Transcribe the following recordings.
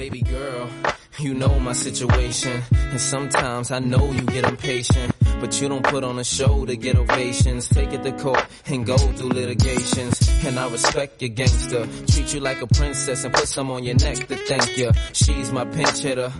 Baby girl, you know my situation. And sometimes I know you get impatient. But you don't put on a show to get ovations. Take it to court and go through litigations. And I respect your gangster. Treat you like a princess and put some on your neck to thank you. She's my pinch hitter.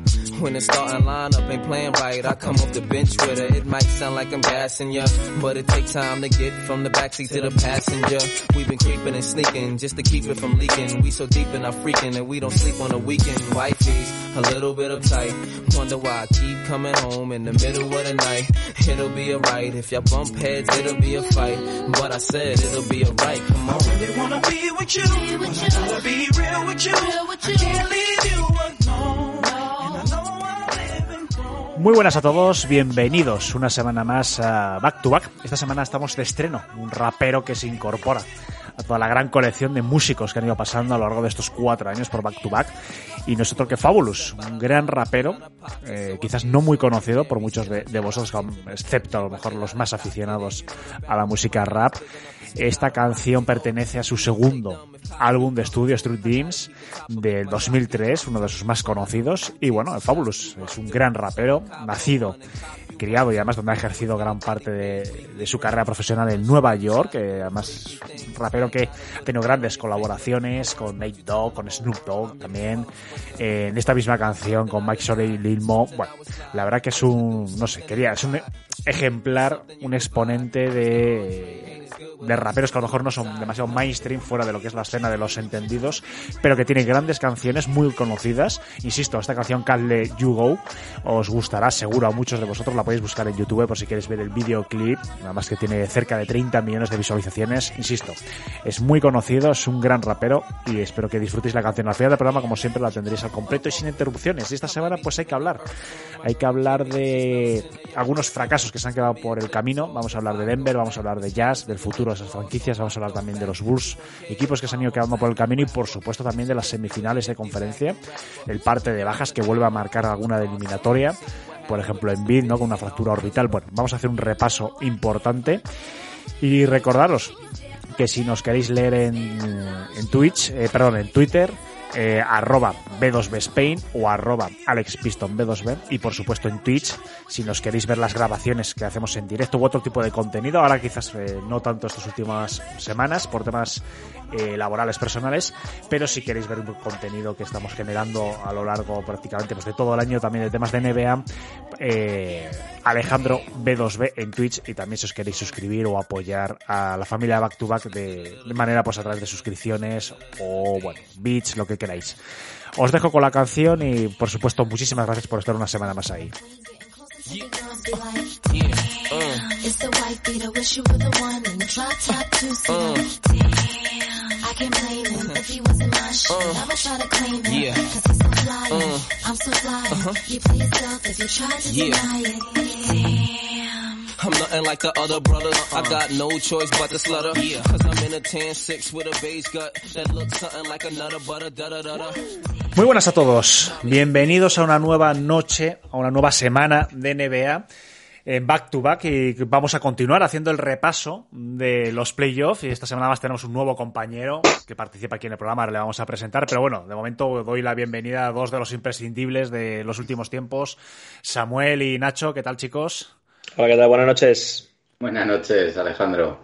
When the starting lineup ain't playing right, I come off the bench with her. It might sound like I'm gassing ya, but it takes time to get from the backseat to the passenger. We've been creeping and sneaking just to keep it from leaking. We so deep in our freaking that we don't sleep on the weekend. Wifey's a little bit uptight. Wonder why I keep coming home in the middle of the night. It'll be alright. If y'all bump heads, it'll be a fight. But I said it'll be alright. Come on. Really wanna be with you. Wanna be real with you. I can't leave you alone. And I know I'm living wrong. Muy buenas a todos, bienvenidos una semana más a Back to Back. Esta semana estamos de estreno, un rapero que se incorpora a toda la gran colección de músicos que han ido pasando a lo largo de estos cuatro años por Back to Back. Y no es otro que Fabulous, un gran rapero, eh, quizás no muy conocido por muchos de, de vosotros, excepto a lo mejor los más aficionados a la música rap. Esta canción pertenece a su segundo álbum de estudio, Street Dreams, del 2003, uno de sus más conocidos. Y bueno, Fabulous es un gran rapero, nacido criado y además donde ha ejercido gran parte de, su carrera profesional en Nueva York, que además un rapero que ha tenido grandes colaboraciones con Nate Dogg, con Snoop Dogg también, eh, en esta misma canción con Mike Sore y Lil Mo. Bueno, la verdad que es un, no sé, quería, es un ejemplar, un exponente de, de raperos que a lo mejor no son demasiado mainstream fuera de lo que es la escena de los entendidos, pero que tiene grandes canciones muy conocidas. Insisto, esta canción Calle You Go os gustará seguro a muchos de vosotros, la podéis buscar en YouTube por si queréis ver el videoclip, nada más que tiene cerca de 30 millones de visualizaciones. Insisto, es muy conocido, es un gran rapero y espero que disfrutéis la canción. Al final del programa, como siempre, la tendréis al completo y sin interrupciones. Y esta semana pues hay que hablar. Hay que hablar de algunos fracasos que se han quedado por el camino. Vamos a hablar de Denver, vamos a hablar de Jazz, del futuro esas franquicias, vamos a hablar también de los Bulls, equipos que se han ido quedando por el camino y por supuesto también de las semifinales de conferencia, el parte de bajas que vuelve a marcar alguna de eliminatoria, por ejemplo en Bid, ¿no? Con una fractura orbital. Bueno, vamos a hacer un repaso importante y recordaros que si nos queréis leer en, en Twitch, eh, perdón, en Twitter, eh, arroba B2B Spain o arroba AlexPiston B2B y por supuesto en Twitch si nos queréis ver las grabaciones que hacemos en directo u otro tipo de contenido. Ahora quizás eh, no tanto estas últimas semanas por temas eh, laborales personales pero si queréis ver un contenido que estamos generando a lo largo prácticamente pues de todo el año también de temas de NBA eh, Alejandro B2B en Twitch y también si os queréis suscribir o apoyar a la familia Back to Back de, de manera pues a través de suscripciones o bueno bits lo que queráis. Os dejo con la canción y por supuesto muchísimas gracias por estar una semana más ahí. I'm nothing like the other brothers. I got no choice but to slutter. Yeah. Cause I'm in a tan six with a beige gut that looks something like a nutter butter da da da da. Muy buenas a todos. Bienvenidos a una nueva noche, a una nueva semana de NBA. En back to back y vamos a continuar haciendo el repaso de los playoffs y esta semana más tenemos un nuevo compañero que participa aquí en el programa, ahora le vamos a presentar, pero bueno, de momento doy la bienvenida a dos de los imprescindibles de los últimos tiempos, Samuel y Nacho, ¿qué tal chicos? Hola, ¿qué tal? Buenas noches. Buenas noches, Alejandro.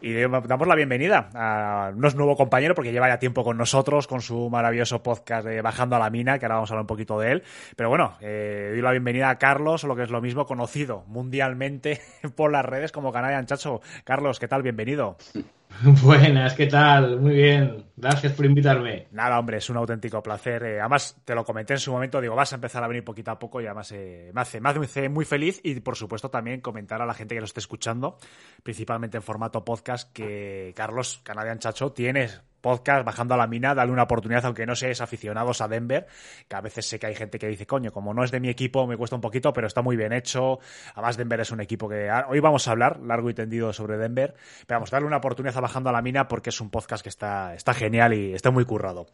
Y damos la bienvenida a no es nuevo compañero porque lleva ya tiempo con nosotros con su maravilloso podcast de Bajando a la Mina, que ahora vamos a hablar un poquito de él. Pero bueno, eh, doy la bienvenida a Carlos, lo que es lo mismo, conocido mundialmente por las redes como Canadian Chacho. Carlos, ¿qué tal? Bienvenido. Buenas, ¿qué tal? Muy bien. Gracias por invitarme. Nada, hombre, es un auténtico placer. Eh, además, te lo comenté en su momento, digo, vas a empezar a venir poquito a poco y además eh, me, hace, me hace muy feliz y, por supuesto, también comentar a la gente que nos esté escuchando, principalmente en formato podcast, que Carlos Canadian Chacho tiene podcast bajando a la mina, dale una oportunidad, aunque no seáis aficionados a Denver, que a veces sé que hay gente que dice, coño, como no es de mi equipo, me cuesta un poquito, pero está muy bien hecho. Además, Denver es un equipo que hoy vamos a hablar largo y tendido sobre Denver, pero vamos, darle una oportunidad a bajando a la mina porque es un podcast que está, está genial y está muy currado.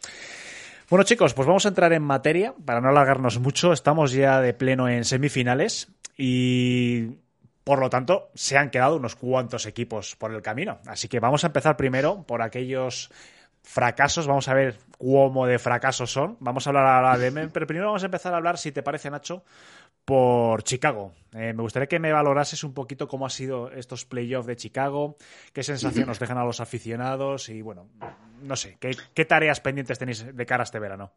Bueno chicos, pues vamos a entrar en materia, para no alargarnos mucho, estamos ya de pleno en semifinales y por lo tanto, se han quedado unos cuantos equipos por el camino. Así que vamos a empezar primero por aquellos fracasos, vamos a ver cómo de fracasos son. Vamos a hablar ahora de... Pero primero vamos a empezar a hablar, si te parece, Nacho, por Chicago. Eh, me gustaría que me valorases un poquito cómo ha sido estos playoffs de Chicago, qué sensación nos dejan a los aficionados y, bueno, no sé, ¿qué, tareas pendientes tenéis de cara este verano?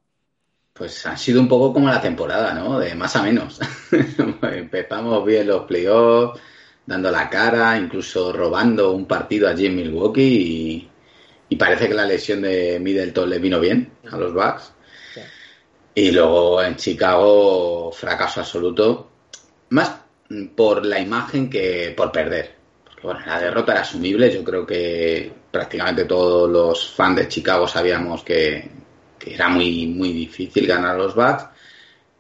Pues ha sido un poco como la temporada, ¿no? De más a menos. Empezamos bien los playoffs, dando la cara, incluso robando un partido allí en Milwaukee y y parece que la lesión de Middleton le vino bien a los Bucks. Y luego en Chicago, fracaso absoluto. Más por la imagen que por perder. Porque bueno, la derrota era asumible. Yo creo que prácticamente todos los fans de Chicago sabíamos que, que era muy, muy difícil ganar a los Bucks.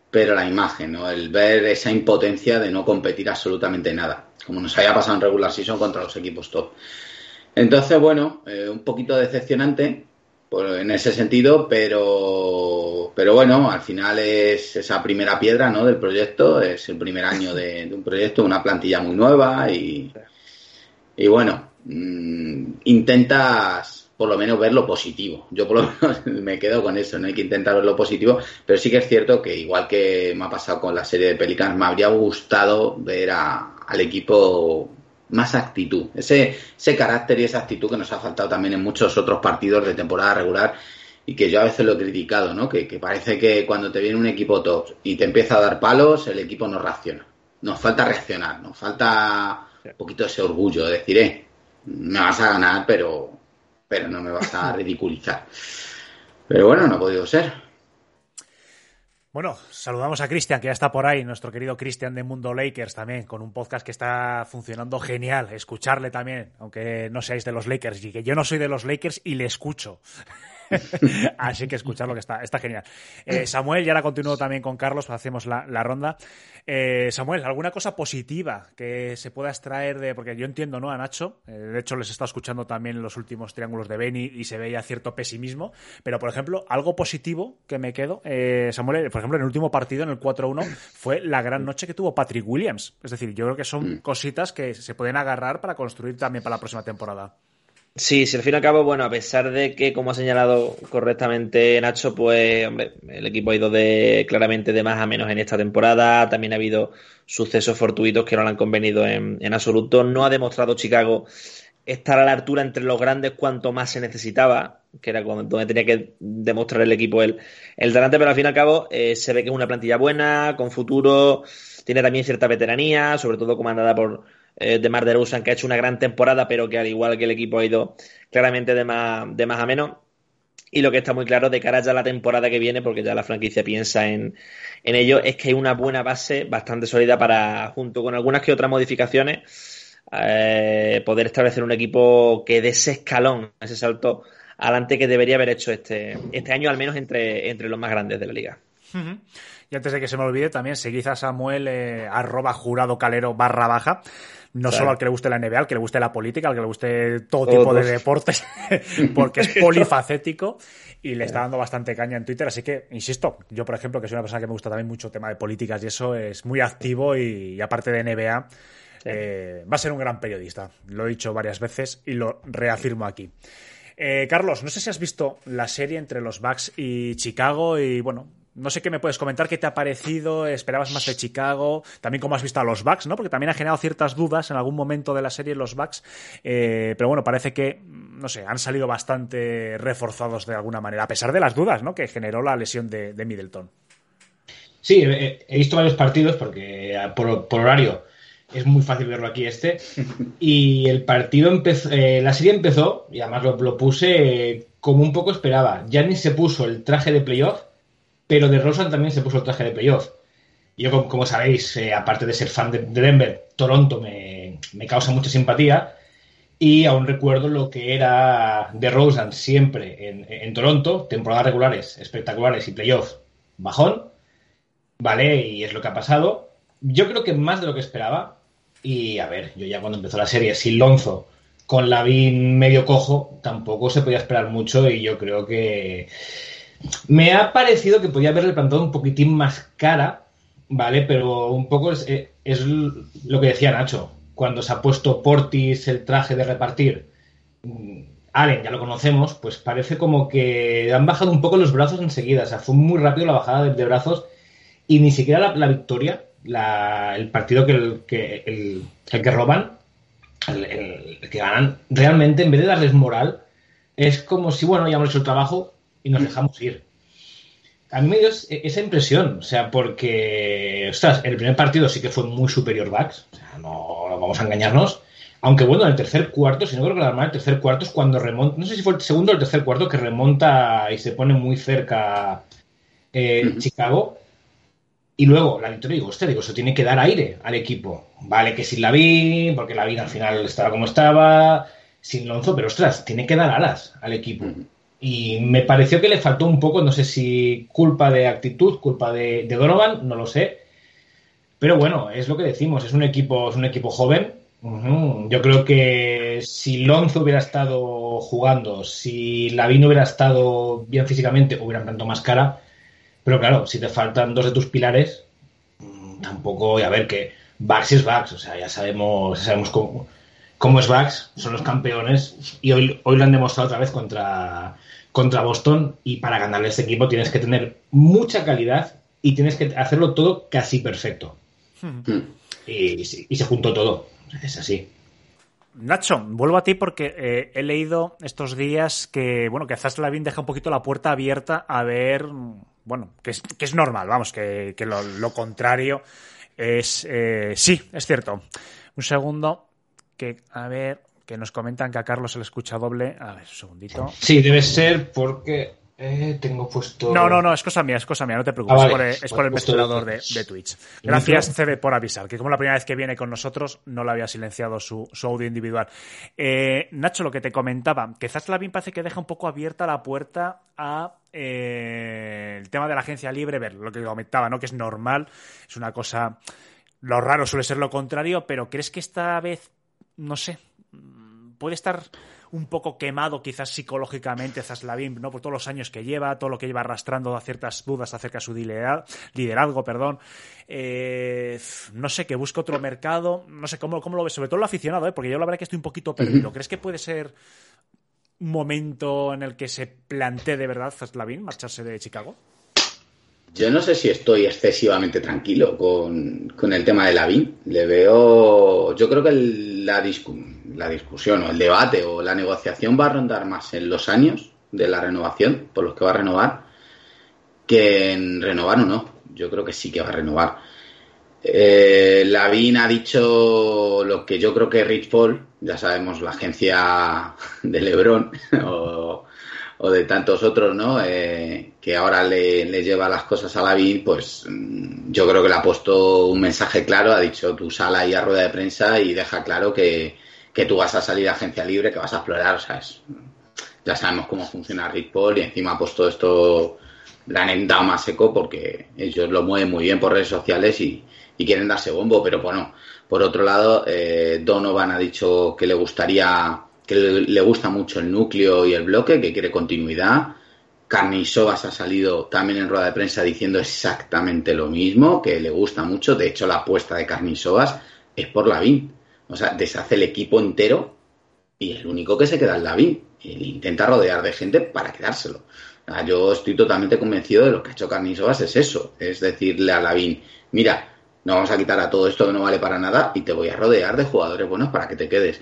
Pero la imagen, ¿no? El ver esa impotencia de no competir absolutamente nada. Como nos había pasado en regular season contra los equipos top. Entonces, bueno, eh, un poquito decepcionante en ese sentido, pero, pero bueno, al final es esa primera piedra ¿no? del proyecto, es el primer año de, un proyecto, una plantilla muy nueva y, y bueno, mm, intentas por lo menos ver lo positivo. Yo por lo menos me quedo con eso, no hay que intentar ver lo positivo, pero sí que es cierto que igual que me ha pasado con la serie de Pelicans, me habría gustado ver al equipo más actitud, ese, ese carácter y esa actitud que nos ha faltado también en muchos otros partidos de temporada regular y que yo a veces lo he criticado, ¿no? Que, parece que cuando te viene un equipo top y te empieza a dar palos, el equipo no reacciona. Nos falta reaccionar, nos falta un poquito ese orgullo de decir, eh, me vas a ganar, pero, pero no me vas a ridiculizar. Pero bueno, no ha podido ser. Bueno, saludamos a Cristian, que ya está por ahí, nuestro querido Cristian de Mundo Lakers también, con un podcast que está funcionando genial. Escucharle también, aunque no seáis de los Lakers, y que yo no soy de los Lakers y le escucho. Así que escucharlo que está, está genial. Eh, Samuel, y ahora continúo también con Carlos, hacemos la, ronda. Eh, Samuel, ¿alguna cosa positiva que se pueda extraer de.? Porque yo entiendo, ¿no? A Nacho. Eh, de hecho, les he estado escuchando también los últimos triángulos de Benny y se veía cierto pesimismo. Pero, por ejemplo, algo positivo que me quedo. Samuel, por ejemplo, en el último partido, en el 4-1, fue la gran noche que tuvo Patrick Williams. Es decir, yo creo que son mm. cositas que se pueden agarrar para construir también para la próxima temporada. Sí, sí, al fin y al cabo, bueno, a pesar de que, como ha señalado correctamente Nacho, pues, hombre, el equipo ha ido de claramente de más a menos en esta temporada. También ha habido sucesos fortuitos que no le han convenido en, absoluto. No ha demostrado Chicago estar a la altura entre los grandes cuanto más se necesitaba, que era donde tenía que demostrar el equipo el, el delante, pero al fin y al cabo eh, se ve que es una plantilla buena, con futuro, tiene también cierta veteranía, sobre todo comandada por eh, de Mar de que ha hecho una gran temporada, pero que al igual que el equipo ha ido claramente de más, de más a menos. Y lo que está muy claro de cara ya a la temporada que viene, porque ya la franquicia piensa en, en ello, es que hay una buena base bastante sólida para, junto con algunas que otras modificaciones, eh, poder establecer un equipo que dé ese escalón, ese salto adelante que debería haber hecho este, este año, al menos entre, entre los más grandes de la liga. Y antes de que se me olvide, también seguid a Samuel eh, arroba jurado calero barra baja. No solo al que le guste la NBA, al que le guste la política, al que le guste todo tipo de deportes, porque es polifacético y le está dando bastante caña en Twitter. Así que, insisto, yo por ejemplo, que soy una persona que me gusta también mucho el tema de políticas y eso, es muy activo y, y aparte de NBA, eh, va a ser un gran periodista. Lo he dicho varias veces y lo reafirmo aquí. Eh, Carlos, no sé si has visto la serie entre los Bucks y Chicago y bueno, no sé qué me puedes comentar, qué te ha parecido, esperabas más de Chicago, también cómo has visto a los Bucks, ¿no? Porque también ha generado ciertas dudas en algún momento de la serie los Bucks, eh, pero bueno, parece que, no sé, han salido bastante reforzados de alguna manera, a pesar de las dudas, ¿no? Que generó la lesión de, de Middleton. Sí, he, he, visto varios partidos porque por, por, horario es muy fácil verlo aquí este. Y el partido empezó, eh, la serie empezó, y además lo, lo puse eh, como un poco esperaba. Giannis se puso el traje de playoff pero de Rosen también se puso el traje de playoff. Yo, como, sabéis, eh, aparte de ser fan de, de Denver, Toronto me, me, causa mucha simpatía. Y aún recuerdo lo que era de Rosen siempre en, en, Toronto, temporadas regulares espectaculares y playoff bajón. ¿Vale? Y es lo que ha pasado. Yo creo que más de lo que esperaba. Y a ver, yo ya cuando empezó la serie, sin Lonzo, con Lavin medio cojo, tampoco se podía esperar mucho. Y yo creo que me ha parecido que podía haberle plantado un poquitín más cara, ¿vale? Pero un poco es, es, lo que decía Nacho. Cuando se ha puesto Portis el traje de repartir, Allen ya lo conocemos, pues parece como que han bajado un poco los brazos enseguida. O sea, fue muy rápido la bajada de, brazos y ni siquiera la, victoria, la, el partido que, el, que, el que roban, el, el, que ganan, realmente en vez de darles moral, es como si, bueno, ya hemos hecho el trabajo, y nos dejamos ir. A mí me dio esa impresión, o sea, porque, ostras, el primer partido sí que fue muy superior Bucks, o sea, no, no vamos a engañarnos. Aunque bueno, en el tercer cuarto, si no creo que la el tercer cuarto es cuando remonta, no sé si fue el segundo o el tercer cuarto que remonta y se pone muy cerca eh, uh -huh. Chicago. Y luego la victoria, digo, hostia, digo, eso tiene que dar aire al equipo. Vale que sin la vi, porque la vi al final estaba como estaba, sin Lonzo, pero ostras, tiene que dar alas al equipo. Uh -huh. Y me pareció que le faltó un poco, no sé si culpa de actitud, culpa de, Donovan, no lo sé. Pero bueno, es lo que decimos, es un equipo, es un equipo joven. Yo creo que si Lonzo hubiera estado jugando, si Lavin hubiera estado bien físicamente, hubieran tanto más cara. Pero claro, si te faltan dos de tus pilares, tampoco, y a ver que Bucks es Bucks, o sea, ya sabemos, ya sabemos cómo, cómo es Bucks, son los campeones, y hoy, hoy lo han demostrado otra vez contra, contra Boston y para ganarle este equipo tienes que tener mucha calidad y tienes que hacerlo todo casi perfecto. Hmm. Y, y, se juntó todo. Es así. Nacho, vuelvo a ti porque eh, he leído estos días que, bueno, que Zaslavin deja un poquito la puerta abierta a ver, bueno, que es, que es normal, vamos, que, que lo, lo, contrario es, eh, sí, es cierto. Un segundo, que, a ver, que nos comentan que a Carlos se le escucha doble. A ver, un segundito. Sí, debe ser porque eh, tengo puesto. No, no, no, es cosa mía, es cosa mía, no te preocupes. Ah, vale. Es por, es por el mezclador de, de, Twitch. Gracias, CB, por avisar, que como la primera vez que viene con nosotros no le había silenciado su, su audio individual. Eh, Nacho, lo que te comentaba, que Zaslavin parece que deja un poco abierta la puerta a eh, el tema de la agencia libre, ver lo que comentaba, ¿no? Que es normal, es una cosa. Lo raro suele ser lo contrario, pero ¿crees que esta vez, no sé, puede estar un poco quemado quizás psicológicamente Zaslavin, ¿no? Por todos los años que lleva, todo lo que lleva arrastrando a ciertas dudas acerca de su liderazgo, perdón. Eh, no sé, que busque otro mercado, no sé cómo, cómo lo ves, sobre todo lo aficionado, ¿eh? porque yo la verdad que estoy un poquito perdido. ¿Crees que puede ser un momento en el que se plantee de verdad Zaslavin marcharse de Chicago? Yo no sé si estoy excesivamente tranquilo con, con el tema de Lavín. Le veo. Yo creo que la, discu la discusión o el debate o la negociación va a rondar más en los años de la renovación, por los que va a renovar, que en renovar o no. Yo creo que sí que va a renovar. Eh, Lavín ha dicho lo que yo creo que Rich Paul, ya sabemos, la agencia de Lebron, o o de tantos otros, ¿no? Eh, que ahora le, le, lleva las cosas a Lavín, pues mm, yo creo que le ha puesto un mensaje claro, ha dicho tú sal ahí a rueda de prensa y deja claro que, que tú vas a salir a agencia libre, que vas a explorar, o sea, es, ya sabemos cómo funciona Rick Paul y encima ha puesto esto la han dado más seco porque ellos lo mueven muy bien por redes sociales y, y quieren darse bombo, pero bueno, por otro lado, eh, Donovan ha dicho que le gustaría, que le gusta mucho el núcleo y el bloque, que quiere continuidad. Carnisovas ha salido también en rueda de prensa diciendo exactamente lo mismo, que le gusta mucho. De hecho, la apuesta de Carnisovas es por Lavín. O sea, deshace el equipo entero y el único que se queda es Lavín. Intenta rodear de gente para quedárselo. Yo estoy totalmente convencido de lo que ha hecho Carnisovas es eso. Es decirle a Lavín, mira, no vamos a quitar a todo esto que no vale para nada y te voy a rodear de jugadores buenos para que te quedes.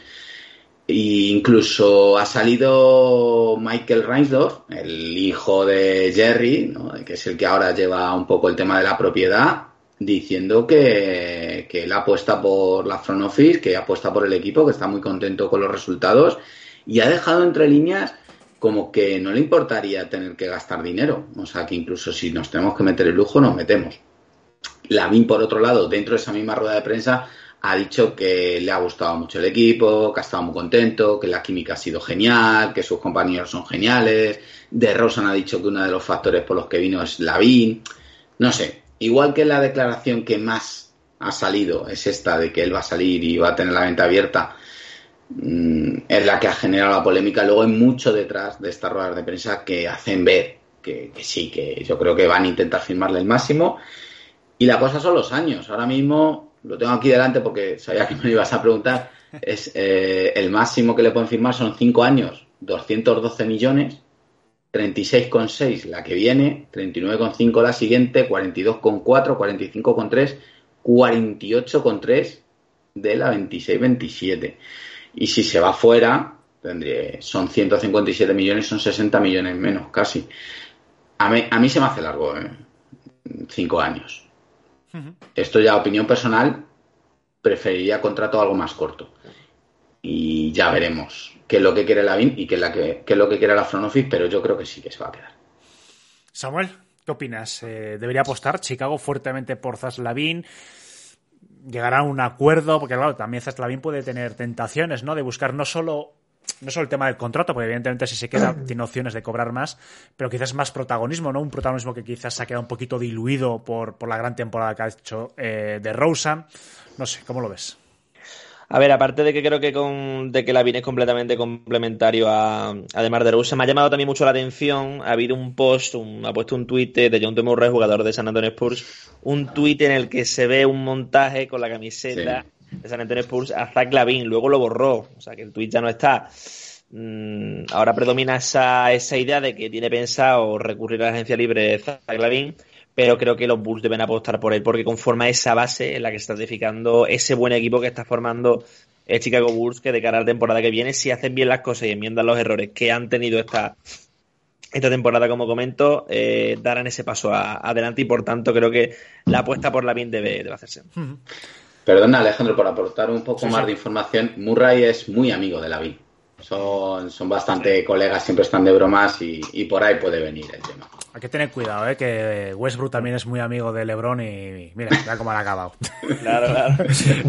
E incluso ha salido Michael Reinsdorf, el hijo de Jerry, ¿no? que es el que ahora lleva un poco el tema de la propiedad, diciendo que, que él apuesta por la front office, que apuesta por el equipo, que está muy contento con los resultados y ha dejado entre líneas como que no le importaría tener que gastar dinero. O sea, que incluso si nos tenemos que meter el lujo, nos metemos. Lavín, por otro lado, dentro de esa misma rueda de prensa, ha dicho que le ha gustado mucho el equipo, que ha estado muy contento, que la química ha sido genial, que sus compañeros son geniales. De Rosan ha dicho que uno de los factores por los que vino es Lavín. No sé, igual que la declaración que más ha salido es esta de que él va a salir y va a tener la venta abierta, mmm, es la que ha generado la polémica. Luego hay mucho detrás de estas ruedas de prensa que hacen ver que, que sí, que yo creo que van a intentar firmarle el máximo. Y la cosa son los años. Ahora mismo lo tengo aquí delante porque sabía que me ibas a preguntar. Es eh, el máximo que le pueden firmar son 5 años, 212 millones, 36,6 la que viene, 39,5 la siguiente, 42,4, 45,3, 48,3 de la 26-27. Y si se va fuera, tendría, son 157 millones, son 60 millones menos, casi. A mí, a mí se me hace largo, ¿eh? 5 años. Esto ya opinión personal, preferiría contrato algo más corto. Y ya veremos qué es lo que quiere Lavín y qué es, la que, qué es lo que quiere la front office, pero yo creo que sí que se va a quedar. Samuel, ¿qué opinas? Eh, ¿Debería apostar Chicago fuertemente por Zaslavín? ¿Llegará a un acuerdo? Porque claro, también Zaslavín puede tener tentaciones, ¿no? De buscar no solo no solo el tema del contrato, porque evidentemente si se queda tiene opciones de cobrar más, pero quizás más protagonismo, ¿no? Un protagonismo que quizás se ha quedado un poquito diluido por, por la gran temporada que ha hecho eh, de Rosa. No sé, ¿cómo lo ves? A ver, aparte de que creo que con, de que la es completamente complementario a, además de Rosa, me ha llamado también mucho la atención. Ha habido un post, un, ha puesto un tuit de John T. Murray, jugador de San Antonio Spurs, un tuit en el que se ve un montaje con la camiseta sí de San Antonio Spurs a Zach Lavin, luego lo borró, o sea que el tweet ya no está. Mm, ahora predomina esa, esa idea de que tiene pensado recurrir a la agencia libre Zach Lavin, pero creo que los Bulls deben apostar por él porque conforma esa base en la que está edificando ese buen equipo que está formando el Chicago Bulls que de cara a la temporada que viene, si hacen bien las cosas y enmiendan los errores que han tenido esta, esta temporada, como comento, eh, darán ese paso adelante y por tanto creo que la apuesta por la BIN debe, debe hacerse. Perdona, Alejandro, por aportar un poco sí, más sí. de información. Murray es muy amigo de Lavín. Son, son bastante sí. colegas, siempre están de bromas y, y, por ahí puede venir el tema. Hay que tener cuidado, ¿eh? que Westbrook también es muy amigo de LeBron y mira, mira cómo han acabado. Claro, claro.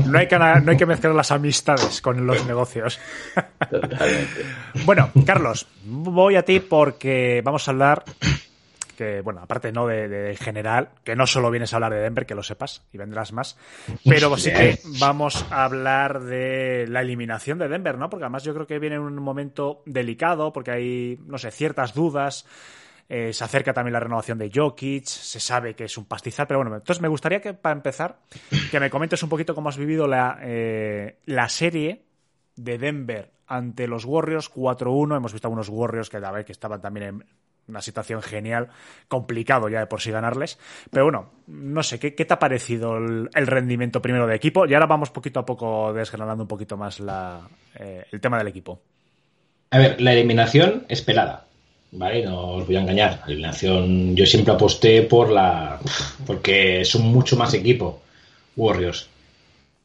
no, hay que, no hay que mezclar las amistades con los negocios. Totalmente. bueno, Carlos, voy a ti porque vamos a hablar que, bueno, aparte no de, de, general, que no solo vienes a hablar de Denver, que lo sepas, y vendrás más, pero sí que vamos a hablar de la eliminación de Denver, ¿no? Porque además yo creo que viene en un momento delicado, porque hay, no sé, ciertas dudas. Eh, se acerca también la renovación de Jokic, se sabe que es un pastizal, pero bueno, entonces me gustaría que para empezar, que me comentes un poquito cómo has vivido la, eh, la serie de Denver ante los Warriors 4-1. Hemos visto algunos Warriors que, a ver, que estaban también en, una situación genial, complicado ya de por sí ganarles. Pero bueno, no sé, ¿qué, qué te ha parecido el, rendimiento primero de equipo? Y ahora vamos poquito a poco desgranando un poquito más la, eh, el tema del equipo. A ver, la eliminación esperada. ¿Vale? No os voy a engañar. La eliminación, yo siempre aposté por la. porque son mucho más equipo, Warriors.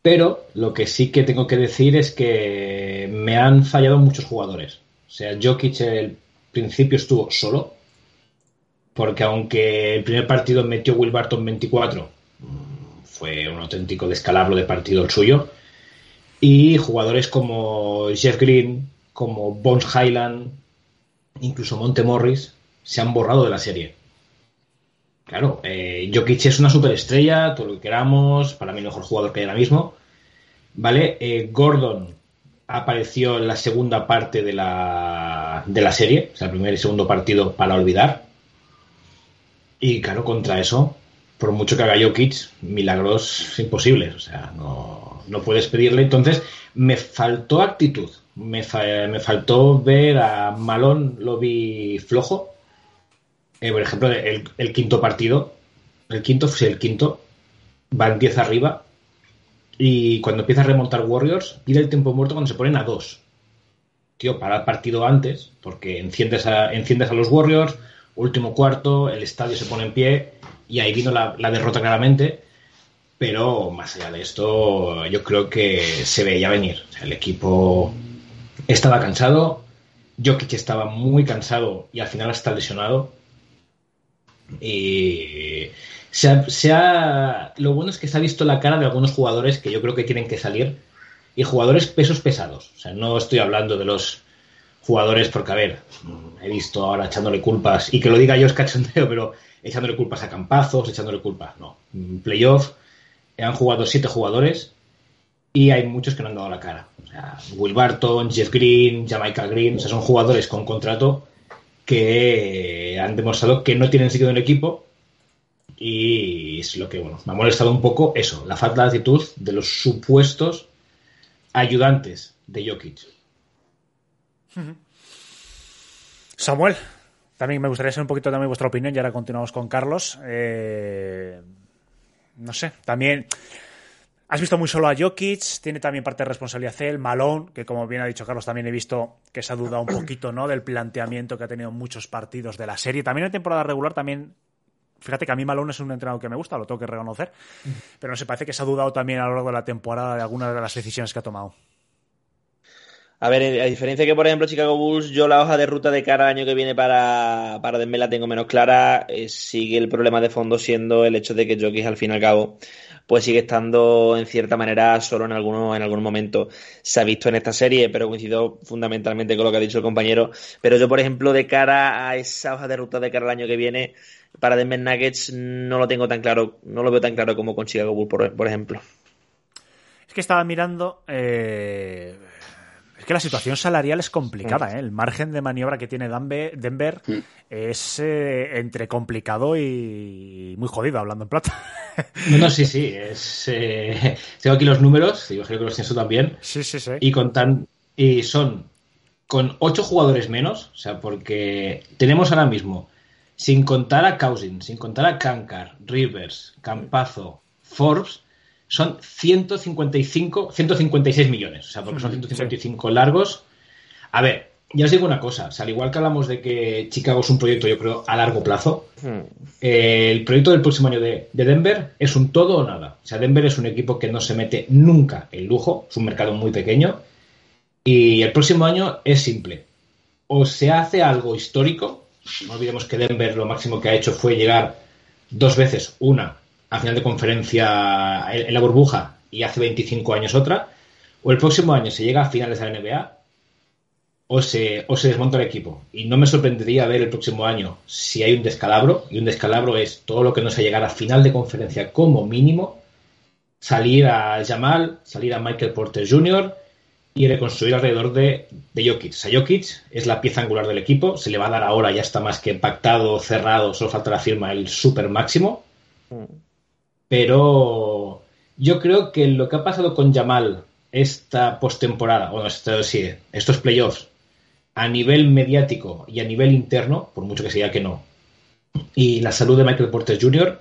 Pero lo que sí que tengo que decir es que me han fallado muchos jugadores. O sea, Jokic el principio estuvo solo, porque aunque el primer partido metió Will Barton 24, fue un auténtico descalabro de partido el suyo, y jugadores como Jeff Green, como Bones Highland, incluso Monte Morris, se han borrado de la serie. claro, eh, Jokic es una superestrella, todo lo que queramos, para mí el mejor jugador que hay ahora mismo. ¿Vale? Eh, Gordon apareció en la segunda parte de la, de la serie, o sea, el primer y segundo partido para olvidar. Y claro, contra eso, por mucho que haga Jokic, milagros imposibles, o sea, no, no puedes pedirle. Entonces, me faltó actitud, me, me faltó ver a Malón, lo vi flojo. Eh, por ejemplo, el, quinto partido, el quinto, sí, el quinto, va en 10 arriba y cuando empieza a remontar Warriors, pide el tiempo muerto cuando se ponen a dos. Tío, para el partido antes, porque enciendes a, enciendes a los Warriors, último cuarto, el estadio se pone en pie y ahí vino la, derrota claramente. Pero más allá de esto, yo creo que se veía venir. El equipo estaba cansado, Jokic estaba muy cansado y al final está lesionado. Y se ha- lo bueno es que se ha visto la cara de algunos jugadores que yo creo que tienen que salir y jugadores pesos pesados. O sea, no estoy hablando de los jugadores porque, a ver, he visto ahora echándole culpas y que lo diga yo es cachondeo, pero echándole culpas a campazos, echándole culpas. No, playoff han jugado siete jugadores y hay muchos que no han dado la cara. O sea, Will Barton, Jeff Green, Jamaica Green, o sea, son jugadores con contrato que han demostrado que no tienen sitio en el equipo y es lo que bueno, me ha molestado un poco eso, la falta de actitud de los supuestos ayudantes de Jokic. Samuel, también me gustaría saber un poquito también vuestra opinión y ahora continuamos con Carlos. Eh, no sé, también has visto muy solo a Jokic, tiene también parte de responsabilidad él, Malone, que como bien ha dicho Carlos, también he visto que se ha dudado un poquito ¿no? del planteamiento que ha tenido en muchos partidos de la serie. También en temporada regular también Fíjate que a mí Malone es un entrenador que me gusta, lo tengo que reconocer. Pero no sé, parece que se ha dudado también a lo largo de la temporada de algunas de las decisiones que ha tomado. A ver, a diferencia que, por ejemplo, Chicago Bulls, yo la hoja de ruta de cara al año que viene para, para Denver la tengo menos clara. Eh, sigue el problema de fondo siendo el hecho de que Jokic, al fin y al cabo, pues sigue estando en cierta manera solo en algunos, en algún momento. Se ha visto en esta serie, pero coincido fundamentalmente con lo que ha dicho el compañero. Pero yo, por ejemplo, de cara a esa hoja de ruta de cara al año que viene, para Denver Nuggets no lo tengo tan claro, no lo veo tan claro como con Chicago Bulls, por, ejemplo. Es que estaba mirando. eh, es que la situación salarial es complicada, ¿eh? El margen de maniobra que tiene Denver es eh, entre complicado y muy jodido, hablando en plata. No, no, sí, sí. Es, eh, tengo aquí los números, y creo que los tienes tú también. Sí, sí, sí. Y, con tan, y son con ocho jugadores menos, o sea, porque tenemos ahora mismo, sin contar a Cousins, sin contar a Kankar, Rivers, Campazo, Forbes, son 155, 156 millones, o sea, porque son 155 largos. A ver, ya os digo una cosa, o sea, al igual que hablamos de que Chicago es un proyecto, yo creo, a largo plazo, eh, el proyecto del próximo año de, de Denver es un todo o nada. O sea, Denver es un equipo que no se mete nunca en lujo, es un mercado muy pequeño, y el próximo año es simple. O se hace algo histórico, no olvidemos que Denver lo máximo que ha hecho fue llegar dos veces, una a final de conferencia en la burbuja y hace 25 años otra, o el próximo año se llega a finales de la NBA o se, o se desmonta el equipo. Y no me sorprendería ver el próximo año si hay un descalabro, y un descalabro es todo lo que no se llegar a final de conferencia como mínimo, salir a Jamal, salir a Michael Porter Jr. y reconstruir alrededor de, de Jokic. O sea, Jokic es la pieza angular del equipo, se le va a dar ahora, ya está más que pactado, cerrado, solo falta la firma, el super máximo. Pero yo creo que lo que ha pasado con Jamal esta postemporada, bueno, esto, sí, estos playoffs, a nivel mediático y a nivel interno, por mucho que sea que no, y la salud de Michael Porter Jr.,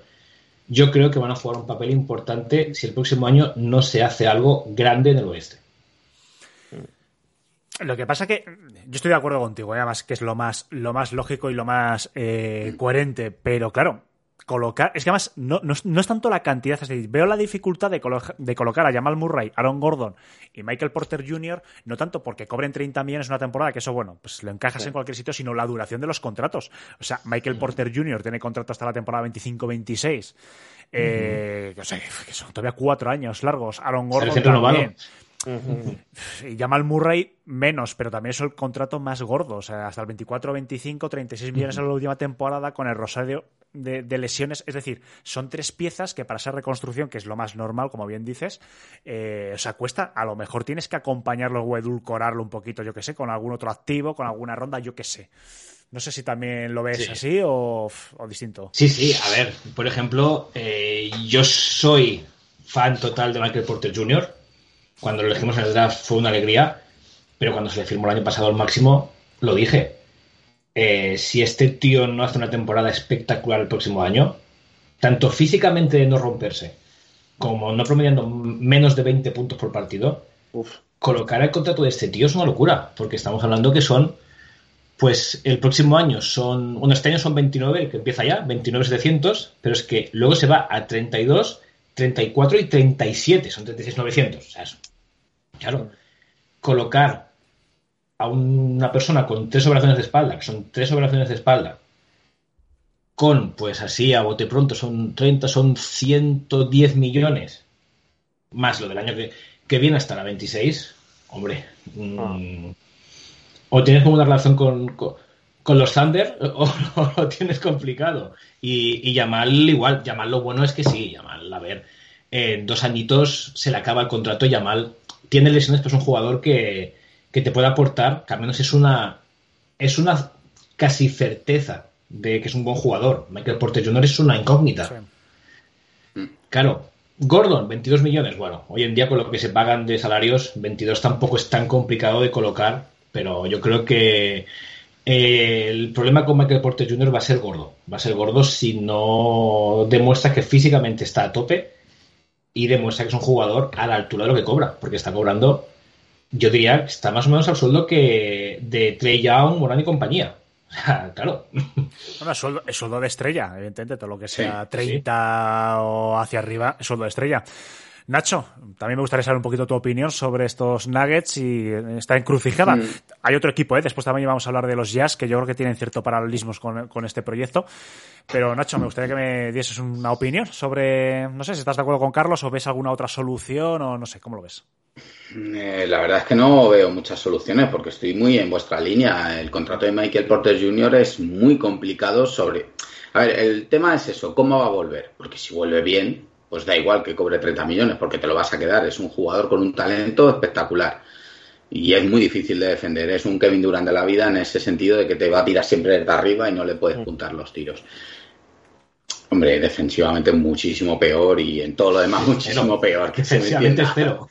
yo creo que van a jugar un papel importante si el próximo año no se hace algo grande en el oeste. Lo que pasa que yo estoy de acuerdo contigo, ¿eh? además que es lo más, lo más lógico y lo más eh, coherente, pero claro, colocar, es que además no, no, es, no es tanto la cantidad, es decir, veo la dificultad de, colo de, colocar a Jamal Murray, Aaron Gordon y Michael Porter Jr., no tanto porque cobren 30 millones una temporada, que eso, bueno, pues lo encajas sí. en cualquier sitio, sino la duración de los contratos. O sea, Michael Porter Jr. tiene contrato hasta la temporada 25-26, eh, o sea, que son todavía cuatro años largos, Aaron Gordon también. Y Jamal Murray menos, pero también es el contrato más gordo. O sea, hasta el 24, 25, 36 millones en la última temporada con el Rosario de, de lesiones. Es decir, son tres piezas que para esa reconstrucción, que es lo más normal, como bien dices, eh, o sea, cuesta. A lo mejor tienes que acompañarlo o edulcorarlo un poquito, yo que sé, con algún otro activo, con alguna ronda, yo que sé. No sé si también lo ves Sí. así o, o distinto. Sí, sí, a ver, por ejemplo, eh, yo soy fan total de Michael Porter Jr. Cuando lo elegimos en el draft fue una alegría, pero cuando se le firmó el año pasado al máximo, lo dije. Eh, si este tío no hace una temporada espectacular el próximo año, tanto físicamente de no romperse, como no promediando menos de 20 puntos por partido, colocar el contrato de este tío es una locura, porque estamos hablando que son pues el próximo año son. Bueno, este año son 29, el que empieza ya, 29,700, pero es que luego se va a 32, 34 y 37, son 36,900. O sea, es- claro, colocar a una persona con tres operaciones de espalda, que son tres operaciones de espalda, con, pues así, a bote pronto, son 30, son 110 millones, más lo del año que, que viene hasta la 26, hombre. mm, o tienes como una relación con, con, con los Thunder o, o lo tienes complicado. Y, y Yamal igual, Yamal lo bueno es que sí, Yamal, a ver, en dos añitos se le acaba el contrato, Yamal tiene lesiones, pero es un jugador que, que te puede aportar, que al menos es una, es una casi certeza de que es un buen jugador. Michael Porter Jr. es una incógnita. Claro, Gordon, 22 millones. Bueno, hoy en día con lo que se pagan de salarios, 22 tampoco es tan complicado de colocar, pero yo creo que eh, el problema con Michael Porter Jr. va a ser gordo. Va a ser gordo si no demuestra que físicamente está a tope y demuestra que es un jugador a la altura de lo que cobra, porque está cobrando, yo diría que está más o menos al sueldo que de Trey Young, Morán y compañía. Claro. Bueno, es sueldo, es sueldo de estrella, evidentemente, todo lo que sea Sí, 30 o hacia arriba es sueldo de estrella. Nacho, también me gustaría saber un poquito tu opinión sobre estos Nuggets y esta encrucijada. Mm. Hay otro equipo, ¿eh? después también vamos a hablar de los Jazz, que yo creo que tienen cierto paralelismos con, con este proyecto. Pero Nacho, me gustaría que me dieses una opinión sobre, no sé, si estás de acuerdo con Carlos o ves alguna otra solución o no sé, ¿cómo lo ves? Eh, la verdad es que no veo muchas soluciones porque estoy muy en vuestra línea. El contrato de Michael Porter Jr. es muy complicado sobre... A ver, el tema es eso, ¿cómo va a volver? Porque si vuelve bien, pues da igual que cobre 30 millones porque te lo vas a quedar. Es un jugador con un talento espectacular. Y es muy difícil de defender. Es un Kevin Durant de la vida en ese sentido de que te va a tirar siempre desde arriba y no le puedes puntar los tiros. Hombre, defensivamente muchísimo peor y en todo lo demás muchísimo peor. Que se me.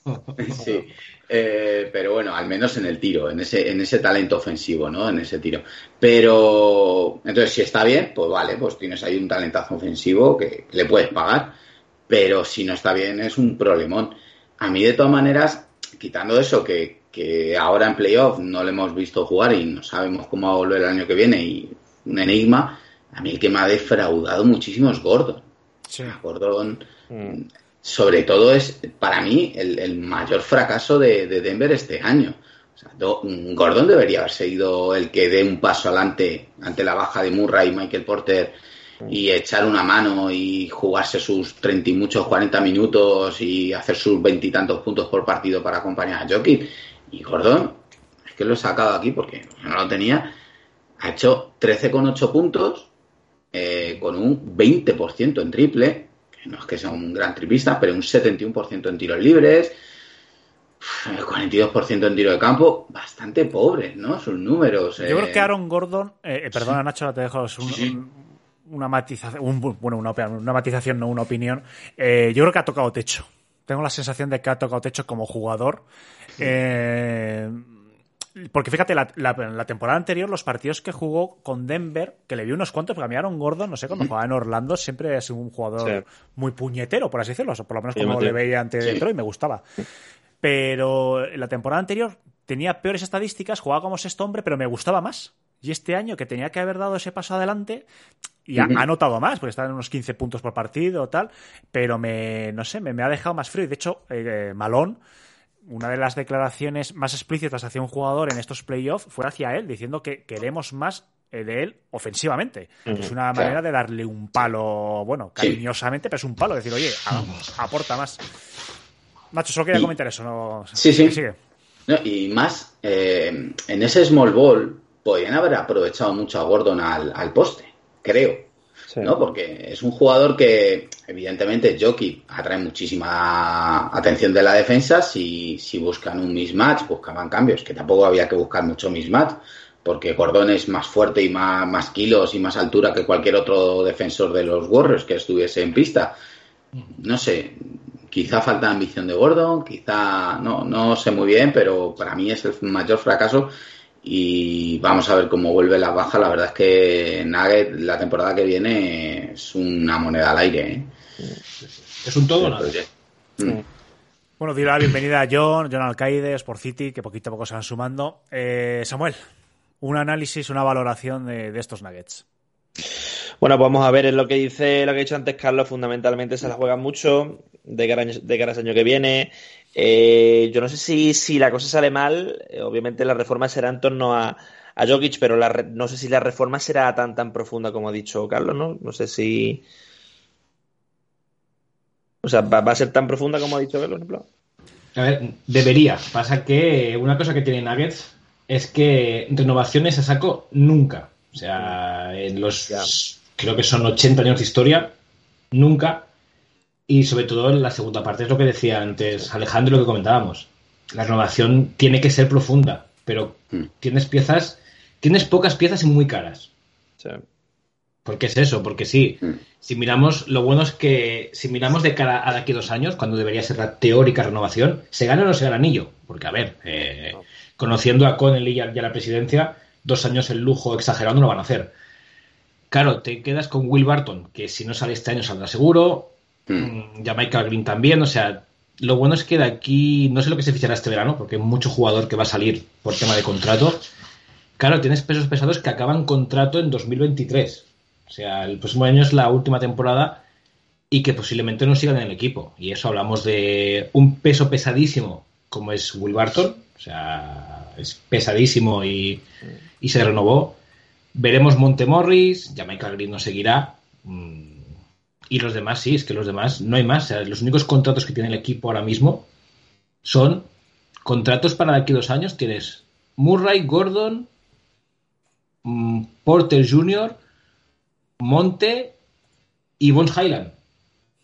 Sí. Eh, pero bueno, al menos en el tiro, en ese, en ese talento ofensivo, ¿no? En ese tiro. Pero, entonces, si está bien, pues vale, pues tienes ahí un talentazo ofensivo que le puedes pagar. Pero si no está bien, es un problemón. A mí, de todas maneras, quitando eso, que, que ahora en playoff no le hemos visto jugar y no sabemos cómo va a volver el año que viene y un enigma, a mí el que me ha defraudado muchísimo es Gordon. Sí. Gordon, sobre todo, es para mí el, el mayor fracaso de, de Denver este año. O sea, do- Gordon debería haber sido el que dé un paso adelante ante la baja de Murray y Michael Porter y echar una mano y jugarse sus 30 y muchos 40 minutos y hacer sus veintitantos puntos por partido para acompañar a Jokic. Y Gordon, es que lo he sacado aquí porque no lo tenía, ha hecho 13,8 puntos eh, con un 20% en triple, que no es que sea un gran triplista, pero un 71% en tiros libres, uf, 42% en tiro de campo, bastante pobres, ¿no? Sus números. Yo eh, creo que Aaron Gordon, eh, eh, perdona Nacho, ahora te dejo es un- Sí, sí. un- una matización, un- bueno, una, una matización, no una opinión. Eh, yo creo que ha tocado techo. Tengo la sensación de que ha tocado techo como jugador. Eh, porque fíjate, la, la- la temporada anterior, los partidos que jugó con Denver, que le vi unos cuantos, porque a mí Aaron Gordon, no sé, cuando jugaba en Orlando, siempre ha sido un jugador Sí. muy puñetero, por así decirlo. O por lo menos como le veía ante. Detroit, me gustaba. Pero la temporada anterior tenía peores estadísticas, jugaba como sexto hombre, pero me gustaba más. Y este año que tenía que haber dado ese paso adelante, y ha, notado más, porque está en unos 15 puntos por partido tal, pero me, no sé, me, me ha dejado más frío. Y de hecho, eh, Malón, una de las declaraciones más explícitas hacia un jugador en estos playoffs fue hacia él, diciendo que queremos más eh, de él ofensivamente. Es una Claro. manera de darle un palo, bueno, Sí. cariñosamente, pero es un palo, decir, oye, a- aporta más. Nacho, solo quería Y- comentar eso. No... Sí, sí. Sigue. No, y más, eh, en ese small ball podían haber aprovechado mucho a Gordon al, al poste, creo. ¿no? Porque es un jugador que, evidentemente, Jockey atrae muchísima atención de la defensa. Si, si buscan un mismatch, buscaban cambios, que tampoco había que buscar mucho mismatch, porque Gordon es más fuerte y más, más kilos y más altura que cualquier otro defensor de los Warriors que estuviese en pista. No sé, quizá falta ambición de Gordon, quizá no, no sé muy bien, pero para mí es el mayor fracaso y vamos a ver cómo vuelve la baja. La verdad es que Nugget la temporada que viene es una moneda al aire. ¿eh? Es un todo o nada. Mm. Bueno, doy la bienvenida a John, John Alcaide, Sport City, que poquito a poco se van sumando. Eh, Samuel, un análisis, una valoración de, de estos Nuggets. Bueno, pues vamos a ver, es lo que dice, lo que ha dicho antes Carlos, fundamentalmente se la juega mucho de cara, de cara al año que viene. Eh, yo no sé si, si la cosa sale mal, eh, obviamente la reforma será en torno a, a Jokic, pero la re- no sé si la reforma será tan tan profunda como ha dicho Carlos, ¿no? No sé si... O sea, ¿va, va a ser tan profunda como ha dicho Carlos, por ejemplo? A ver, debería. Pasa que una cosa que tiene Nuggets es que renovaciones a saco nunca. O sea, en los creo que son 80 años de historia, nunca. Y sobre todo en la segunda parte es lo que decía antes Alejandro, lo que comentábamos. La renovación tiene que ser profunda, pero Mm. tienes piezas, tienes pocas piezas y muy caras. Sí. Porque es eso, porque sí, Mm. si miramos, lo bueno es que si miramos de cara a de aquí a dos años, cuando debería ser la teórica renovación, ¿se gana o no se gana anillo? Porque, a ver, eh, conociendo a Connelly y a, y a la presidencia, dos años el lujo exagerado no lo van a hacer. Claro, te quedas con Will Barton, que si no sale este año saldrá seguro, Mm. Jamaica Green también, o sea, lo bueno es que de aquí, no sé lo que se fichará este verano, porque hay mucho jugador que va a salir por tema de contrato. Claro, tienes pesos pesados que acaban contrato en 2023. O sea, el próximo año es la última temporada y que posiblemente no sigan en el equipo. Y eso hablamos de un peso pesadísimo como es Will Barton. O sea, es pesadísimo y, y se renovó. Veremos Montemorris, Jamaica Green no seguirá. Mm, Y los demás, sí, es que los demás no hay más. O sea, los únicos contratos que tiene el equipo ahora mismo son contratos para de aquí a dos años. Tienes Murray, Gordon, mm, Porter Jr., Monte y Bones Highland.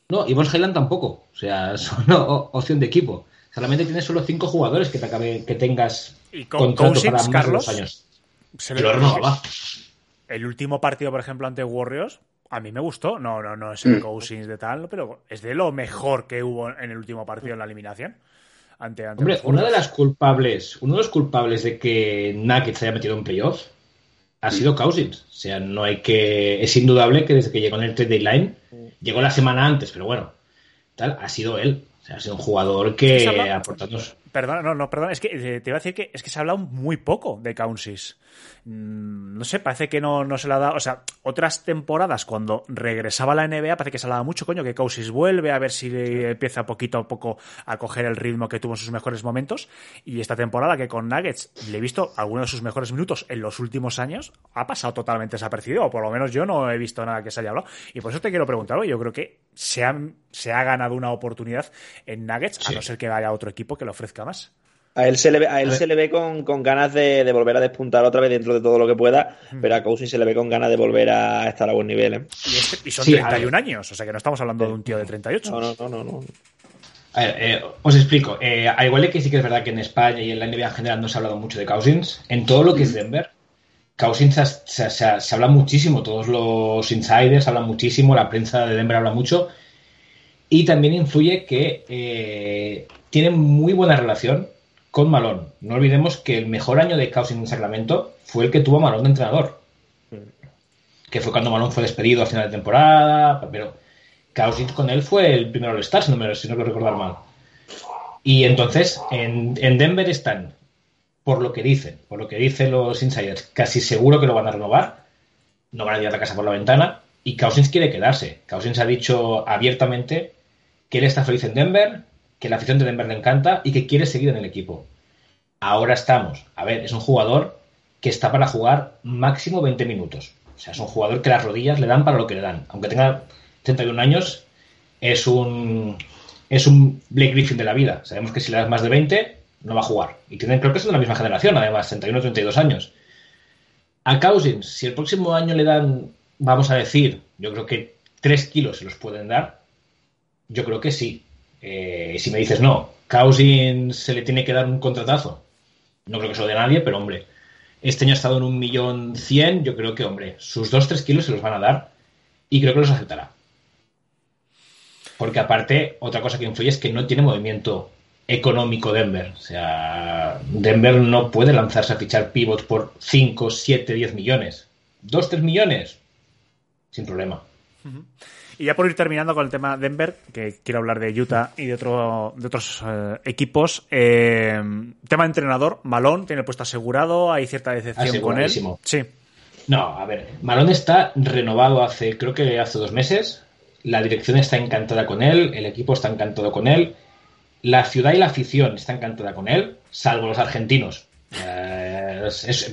No, y Bones Highland tampoco. O sea, son o- opción de equipo. Solamente tienes solo cinco jugadores que te acabe, que tengas Y con contrato para más de dos años. se. El último partido, por ejemplo, ante Warriors, a mí me gustó. No, no, no es el Mm. Cousins de tal, pero es de lo mejor que hubo en el último partido en la eliminación. Ante, ante Hombre, los una de las culpables, uno de los culpables de que Nuggets se haya metido en playoffs ha sido Cousins. O sea, no hay que. Es indudable que desde que llegó en el trade deadline, llegó la semana antes, pero bueno, tal, ha sido él. O sea, ha sido un jugador que aportando. Perdona, no, no, perdón, es que eh, te iba a decir que es que se ha hablado muy poco de Cousins. Mm, No sé, parece que no, no se le ha dado. O sea, otras temporadas cuando regresaba a la NBA, parece que se hablaba mucho, coño, que Cousins vuelve a ver si empieza poquito a poco a coger el ritmo que tuvo en sus mejores momentos. Y esta temporada que con Nuggets le he visto algunos de sus mejores minutos en los últimos años, ha pasado totalmente desapercibido, o por lo menos yo no he visto nada que se haya hablado. Y por eso te quiero preguntar, yo creo que se, han- se ha ganado una oportunidad en Nuggets, a no ser que vaya otro equipo que le ofrezca más. A él se le ve, a él A se le ve con, con ganas de, de volver a despuntar otra vez dentro de todo lo que pueda, pero a Cousins se le ve con ganas de volver a estar a buen nivel. ¿eh? Y, este- y son Sí, a 31 ver. años, o sea que no estamos hablando de un tío de 38. No, no, no, no. no. A ver, eh, os explico. Eh, al igual que sí que es verdad que en España y en la NBA en general no se ha hablado mucho de Cousins, en todo lo que es Denver, Cousins se, se- se- se habla muchísimo, todos los insiders hablan muchísimo, la prensa de Denver habla mucho, y también influye que eh, tienen muy buena relación con Malone. No olvidemos que el mejor año de Cousins en Sacramento fue el que tuvo Malone de entrenador, que fue cuando Malone fue despedido a final de temporada, pero Cousins con él fue el primer All-Star, si no me si no quiero recordar mal. Y entonces, en, en Denver están, por lo que dicen, por lo que dicen los insiders, casi seguro que lo van a renovar, no van a tirar la casa por la ventana, y Cousins quiere quedarse. Cousins ha dicho abiertamente que él está feliz en Denver, que la afición de Denver le encanta y que quiere seguir en el equipo. Ahora estamos. A ver, es un jugador que está para jugar máximo 20 minutos. O sea, es un jugador que las rodillas le dan para lo que le dan. Aunque tenga 31 años, es un es un Blake Griffin de la vida. Sabemos que si le das más de 20, no va a jugar. Y tienen, creo que son de la misma generación, además, 31 32 años. A Cousins, si el próximo año le dan, vamos a decir, yo creo que 3 kilos se los pueden dar, yo creo que sí. Eh, si me dices no, Cousins se le tiene que dar un contratazo, no creo que eso de nadie, pero hombre, este año ha estado en un millón cien, yo creo que, hombre, sus 2-3 kilos se los van a dar y creo que los aceptará. Porque aparte, otra cosa que influye es que no tiene movimiento económico Denver. O sea, Denver no puede lanzarse a fichar pivots por 5, 7, 10 millones. 2, 3 millones, sin problema. Y ya por ir terminando con el tema Denver, que quiero hablar de Utah y de, otro, de otros eh, equipos. Eh, tema de entrenador, Malón tiene el puesto asegurado, hay cierta decepción con él. Sí. No, a ver, Malón está renovado hace, creo que hace dos meses. La dirección está encantada con él, el equipo está encantado con él, la ciudad y la afición está encantada con él, salvo los argentinos. Eh, es,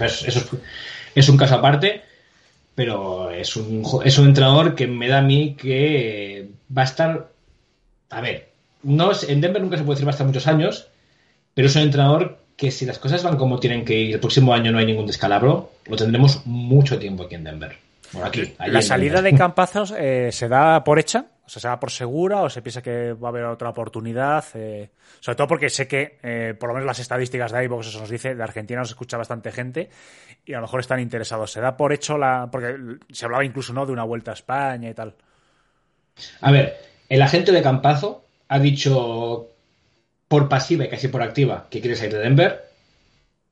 es, un caso aparte, pero es un, es un entrenador que me da a mí que va a estar. A ver, no en Denver nunca se puede decir va a estar muchos años, pero es un entrenador que si las cosas van como tienen que ir, el próximo año no hay ningún descalabro, lo tendremos mucho tiempo aquí en Denver. aquí, la salida de Campazos eh, se da por hecha, o sea, se da por segura o se piensa que va a haber otra oportunidad. Eh, sobre todo porque sé que, eh, por lo menos las estadísticas de iVox, eso nos dice, de Argentina nos escucha bastante gente y a lo mejor están interesados. Se da por hecho la. Porque se hablaba incluso no de una vuelta a España y tal. A ver, el agente de Campazo ha dicho por pasiva y casi por activa que quiere salir de Denver.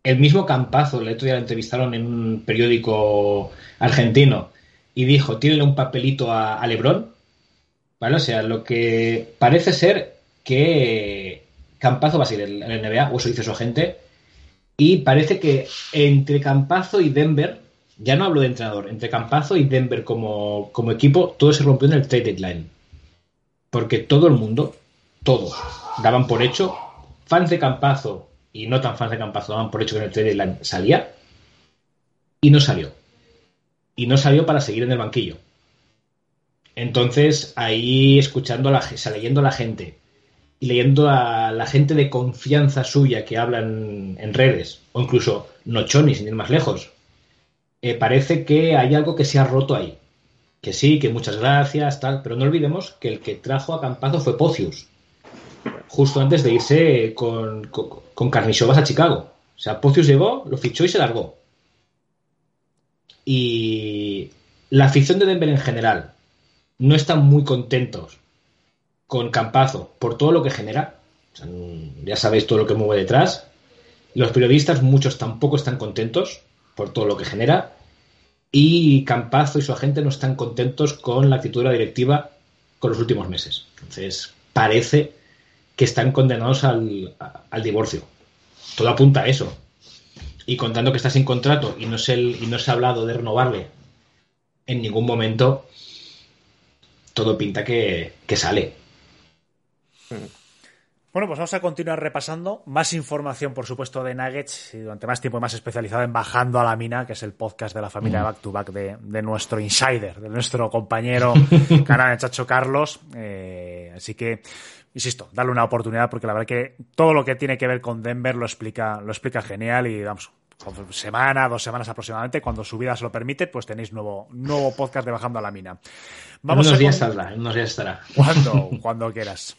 El mismo Campazo, el otro día lo entrevistaron en un periódico argentino y dijo, tiene un papelito a, a Lebron. ¿Vale? O sea, lo que parece ser que Campazo va a seguir en NBA, o eso dice su agente, y parece que entre Campazo y Denver, ya no hablo de entrenador, entre Campazo y Denver como, como equipo, todo se rompió en el trade deadline. Porque todo el mundo, todos, daban por hecho, fans de Campazo y no tan fans de Campazo, daban por hecho que en el trade deadline salía y no salió. Y no salió para seguir en el banquillo. Entonces, ahí escuchando a la leyendo a la gente y leyendo a la gente de confianza suya que hablan en redes, o incluso Nochoni, sin ir más lejos, eh, parece que hay algo que se ha roto ahí. Que sí, que muchas gracias, tal, pero no olvidemos que el que trajo a Campazo fue Pocius, justo antes de irse con, con, con Carnichovas a Chicago. O sea, Pocius llegó, lo fichó y se largó. Y la afición de Denver en general no están muy contentos con Campazo por todo lo que genera. Sea, ya sabéis todo lo que mueve detrás. Los periodistas, muchos tampoco están contentos por todo lo que genera. Y Campazo y su agente no están contentos con la actitud de la directiva con los últimos meses. Entonces, parece que están condenados al, al divorcio. Todo apunta a eso. Y contando que está sin contrato y no, se, y no se ha hablado de renovarle en ningún momento, todo pinta que, que sale. Bueno, pues vamos a continuar repasando. Más información, por supuesto, de Nuggets y durante más tiempo más especializado en Bajando a la Mina, que es el podcast de la familia Back to Back de, de nuestro insider, de nuestro compañero canal Chacho Carlos. Eh, así que, insisto, darle una oportunidad porque la verdad que todo lo que tiene que ver con Denver lo explica, lo explica genial y vamos, semana, dos semanas aproximadamente, cuando su vida se lo permite, pues tenéis nuevo, nuevo podcast de Bajando a la Mina. Vamos unos días saldrá, en unos días estará. Cuando, cuando quieras.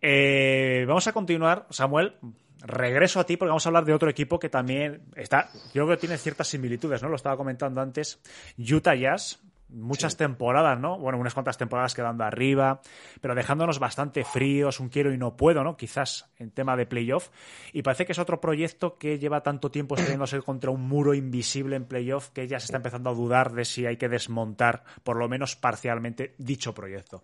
Eh, vamos a continuar, Samuel. Regreso a ti porque vamos a hablar de otro equipo que también está, yo creo que tiene ciertas similitudes, ¿no? Lo estaba comentando antes. Utah Jazz, muchas sí. temporadas, ¿no? Bueno, unas cuantas temporadas quedando arriba, pero dejándonos bastante fríos, un quiero y no puedo, ¿no? Quizás en tema de playoff. Y parece que es otro proyecto que lleva tanto tiempo estrellándose contra un muro invisible en playoff que ya se está empezando a dudar de si hay que desmontar, por lo menos parcialmente, dicho proyecto.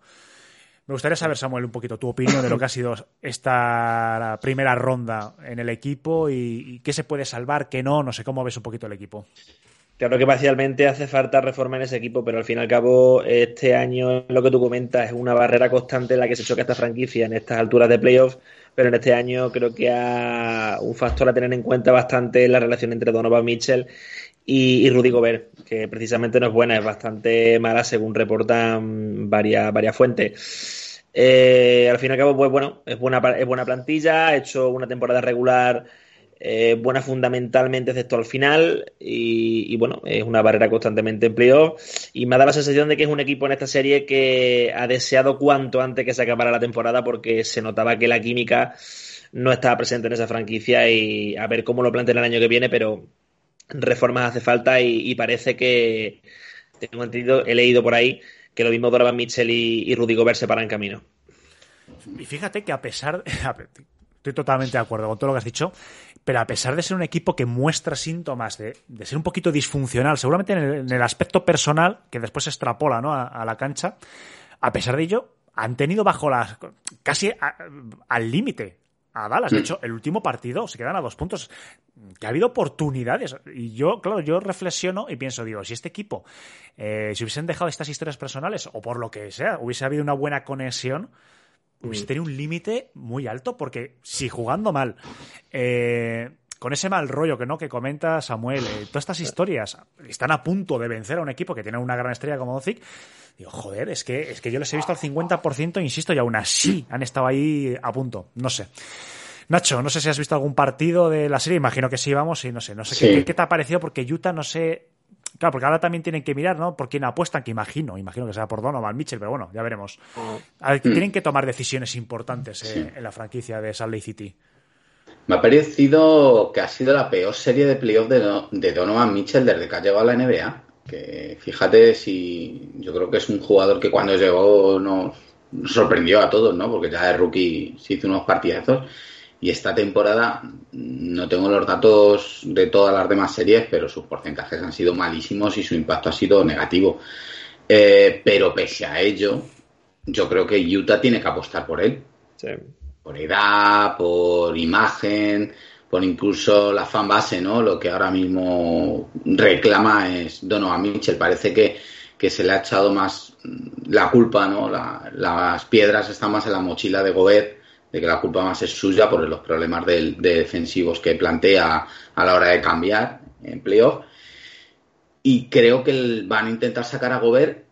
Me gustaría saber, Samuel, un poquito tu opinión de lo que ha sido esta primera ronda en el equipo y, y qué se puede salvar, qué no, no sé cómo ves un poquito el equipo. Claro que parcialmente hace falta reforma en ese equipo, pero al fin y al cabo, este año, lo que tú comentas, es una barrera constante la que se choca esta franquicia en estas alturas de playoffs, pero en este año creo que ha un factor a tener en cuenta bastante la relación entre Donovan Mitchell y, y Rudy Gobert, que precisamente no es buena, es bastante mala según reportan varias, varias fuentes. Eh, al fin y al cabo, pues bueno, es buena, es buena plantilla, ha hecho una temporada regular eh, buena fundamentalmente, excepto al final, y, bueno, es una barrera constantemente en. Y me ha dado la sensación de que es un equipo en esta serie que ha deseado cuanto antes que se acabara la temporada, porque se notaba que la química no estaba presente en esa franquicia y a ver cómo lo plantean el año que viene, pero reformas hace falta y, parece que, tengo entendido, he leído por ahí que lo mismo Donovan Mitchell y, y Rudy Gobert se paran camino. Y fíjate que a pesar de, estoy totalmente de acuerdo con todo lo que has dicho, pero a pesar de ser un equipo que muestra síntomas de, ser un poquito disfuncional, seguramente en el, aspecto personal, que después se extrapola ¿no? a, la cancha, a pesar de ello, han tenido bajo las. casi al límite a Dallas. De hecho, el último partido se quedan a dos puntos. Que ha habido oportunidades. Y yo, claro, yo reflexiono y pienso, digo, si este equipo, eh, si hubiesen dejado estas historias personales, o por lo que sea, hubiese habido una buena conexión, hubiese tenido un límite muy alto, porque si jugando mal, eh, con ese mal rollo que no que comenta Samuel, eh, todas estas historias están a punto de vencer a un equipo que tiene una gran estrella como Doncic, digo, joder, es que, es que yo les he visto al 50%, insisto, y aún así han estado ahí a punto, no sé. Nacho, no sé si has visto algún partido de la serie, imagino que sí, vamos, y no sé, no sé sí. qué, qué, te ha parecido, porque Utah, no sé, Claro, porque ahora también tienen que mirar, ¿no? Por quién apuestan, que imagino, imagino que sea por Donovan Mitchell, pero bueno, ya veremos. A ver, tienen que tomar decisiones importantes eh, sí. en la franquicia de Salt Lake City. Me ha parecido que ha sido la peor serie de playoff de, de Donovan Mitchell desde que ha llegado a la NBA. Que fíjate si yo creo que es un jugador que cuando llegó nos sorprendió a todos, ¿no? Porque ya de rookie se hizo unos partidazos y esta temporada no tengo los datos de todas las demás series, pero sus porcentajes han sido malísimos y su impacto ha sido negativo. Eh, pero pese a ello, yo creo que Utah tiene que apostar por él. Sí. Por edad, por imagen, por incluso la fan base, ¿no? Lo que ahora mismo reclama es Donovan Mitchell. Parece que, que se le ha echado más la culpa, ¿no? La, las piedras están más en la mochila de Gobert de que la culpa más es suya por los problemas de, de, defensivos que plantea a la hora de cambiar en playoff. Y creo que van a intentar sacar a Gobert,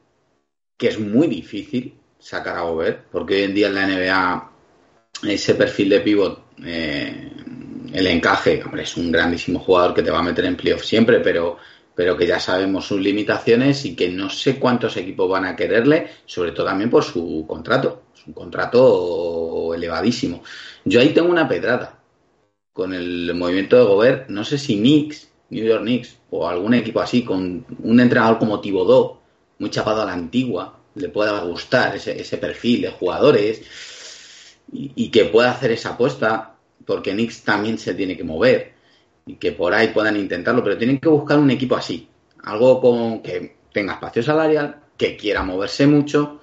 que es muy difícil sacar a Gobert, porque hoy en día en la NBA ese perfil de pivot, eh, el encaje, hombre, es un grandísimo jugador que te va a meter en playoff siempre, pero, pero que ya sabemos sus limitaciones y que no sé cuántos equipos van a quererle, sobre todo también por su contrato un contrato elevadísimo. Yo ahí tengo una pedrada con el movimiento de Gobert. No sé si Knicks, New York Knicks o algún equipo así, con un entrenador como Tibodó, muy chapado a la antigua, le pueda gustar ese, ese perfil de jugadores y, y, que pueda hacer esa apuesta, porque Knicks también se tiene que mover que por ahí puedan intentarlo, pero tienen que buscar un equipo así, algo con que tenga espacio salarial, que quiera moverse mucho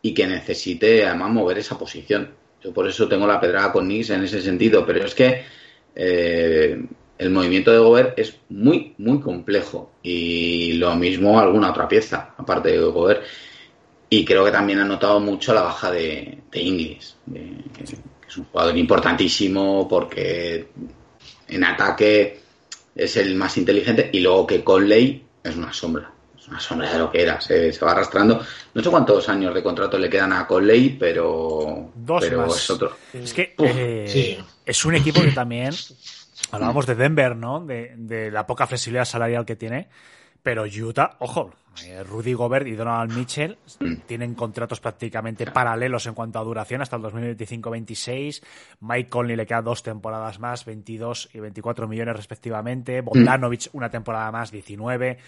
y que necesite además mover esa posición. Yo por eso tengo la pedrada con Nix en ese sentido, pero es que eh, el movimiento de Gobert es muy, muy complejo y lo mismo alguna otra pieza, aparte de Gobert. Y creo que también ha notado mucho la baja de, de Inglis, de, que, que es un jugador importantísimo porque en ataque es el más inteligente y luego que Conley es una sombra una sombra de lo que era, se, se, va arrastrando. No sé cuántos años de contrato le quedan a Conley, pero, Dos pero más. es otro. Es que eh, sí. es un equipo que también, hablábamos de Denver, ¿no? De, de, la poca flexibilidad salarial que tiene, pero Utah, ojo, eh, Rudy Gobert y Donald Mitchell mm. tienen contratos prácticamente paralelos en cuanto a duración hasta el 2025-26. Mike Conley le queda dos temporadas más, 22 y 24 millones respectivamente. Bogdanovich una temporada más, 19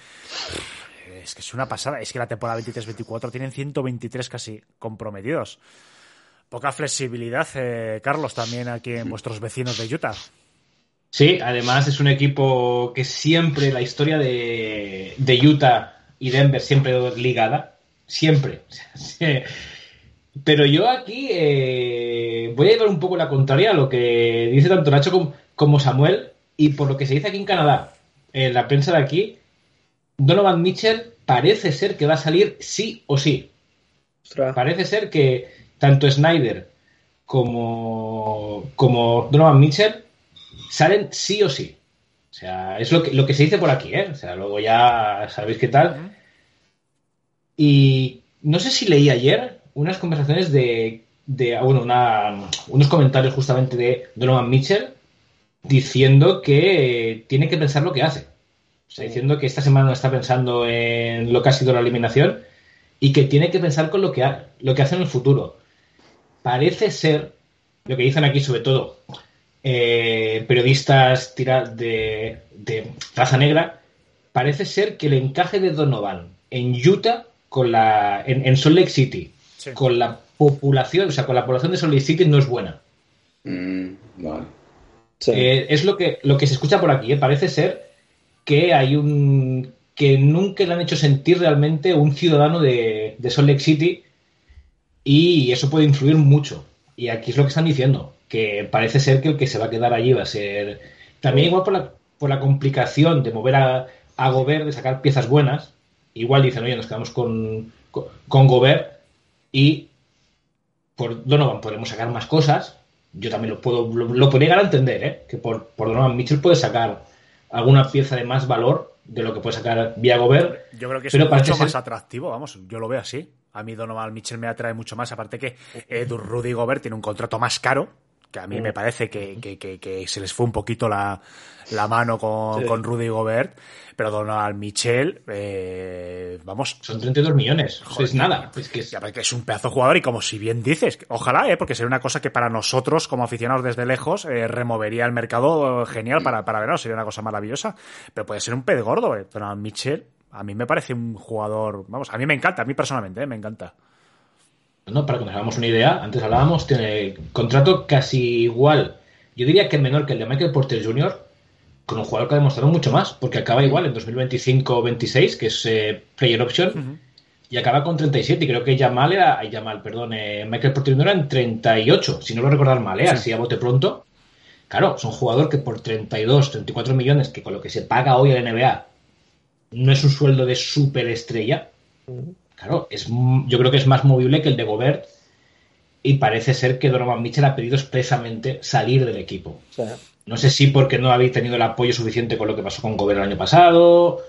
es que es una pasada. Es que la temporada 23-24 tienen 123 casi comprometidos. Poca flexibilidad, eh, Carlos, también aquí en vuestros vecinos de Utah. Sí, además es un equipo que siempre, la historia de, de Utah y Denver siempre ligada, siempre. Pero yo aquí eh, voy a llevar un poco la contraria a lo que dice tanto Nacho como, Samuel y por lo que se dice aquí en Canadá, en la prensa de aquí, Donovan Mitchell parece ser que va a salir sí o sí. Ostras. Parece ser que tanto Snyder como, como Donovan Mitchell salen sí o sí. O sea, es lo que, lo que se dice por aquí, ¿eh? O sea, luego ya sabéis qué tal. Y no sé si leí ayer unas conversaciones de, de bueno, una- unos comentarios justamente de Donovan Mitchell diciendo que tiene que pensar lo que hace. O sea, diciendo que esta semana no está pensando en lo que ha sido la eliminación y que tiene que pensar con lo que, ha- lo que hace en el futuro. Parece ser, lo que dicen aquí sobre todo, eh, periodistas tira- de, de raza negra, parece ser que el encaje de Donovan en Utah con la en, en Salt Lake City con la población, o sea, con la población de Salt Lake City no es buena. Mm, vale. Eh, es lo que, lo que se escucha por aquí. ¿eh? Parece ser que hay un. que nunca le han hecho sentir realmente un ciudadano de, de Salt Lake City y eso puede influir mucho. Y aquí es lo que están diciendo, que parece ser que el que se va a quedar allí va a ser. También igual por la, por la complicación de mover a, a Gobert, de sacar piezas buenas. Igual dicen, oye, nos quedamos con, con, con Gobert y por Donovan podemos sacar más cosas. Yo también lo puedo, lo, lo podría llegar a entender, ¿eh? que por, por Donovan Mitchell puede sacar alguna pieza de más valor de lo que puede sacar vía Gobert. Yo creo que es pero mucho ser- más atractivo, vamos, yo lo veo así. A mí Donovan Mitchell me atrae mucho más, aparte que eh, Rudy Gobert tiene un contrato más caro, que a mí Mm. me parece que, que- que- que se les fue un poquito la, la mano con, Sí. con Rudy Gobert, pero Donovan Mitchell, eh, vamos... Son 32 millones, es nada. Es que es, Ya, porque es un pedazo de jugador y como si bien dices, ojalá, ¿eh? porque sería una cosa que para nosotros como aficionados desde lejos eh, removería el mercado genial para, para verano, sería una cosa maravillosa, pero puede ser un pez gordo. Eh. Donovan Mitchell, a mí me parece un jugador, vamos, a mí me encanta, a mí personalmente, eh, me encanta. ¿No? Para que nos hagamos una idea, antes hablábamos, tiene contrato casi igual, yo diría que menor que el de Michael Porter Jr., con un jugador que ha demostrado mucho más, porque acaba igual en 2025-26, que es eh, Player Option, y acaba con 37, y creo que Jamal era, ay, perdón, eh, Michael Porter Jr. era en 38, si no lo recordar mal, ¿eh? Sí. así a bote pronto. Claro, es un jugador que por 32, 34 millones, que con lo que se paga hoy en la NBA, no es un sueldo de superestrella, Claro, es, yo creo que es más movible que el de Gobert y parece ser que Donovan Mitchell ha pedido expresamente salir del equipo. No sé si porque no habéis tenido el apoyo suficiente con lo que pasó con Gobert el año pasado,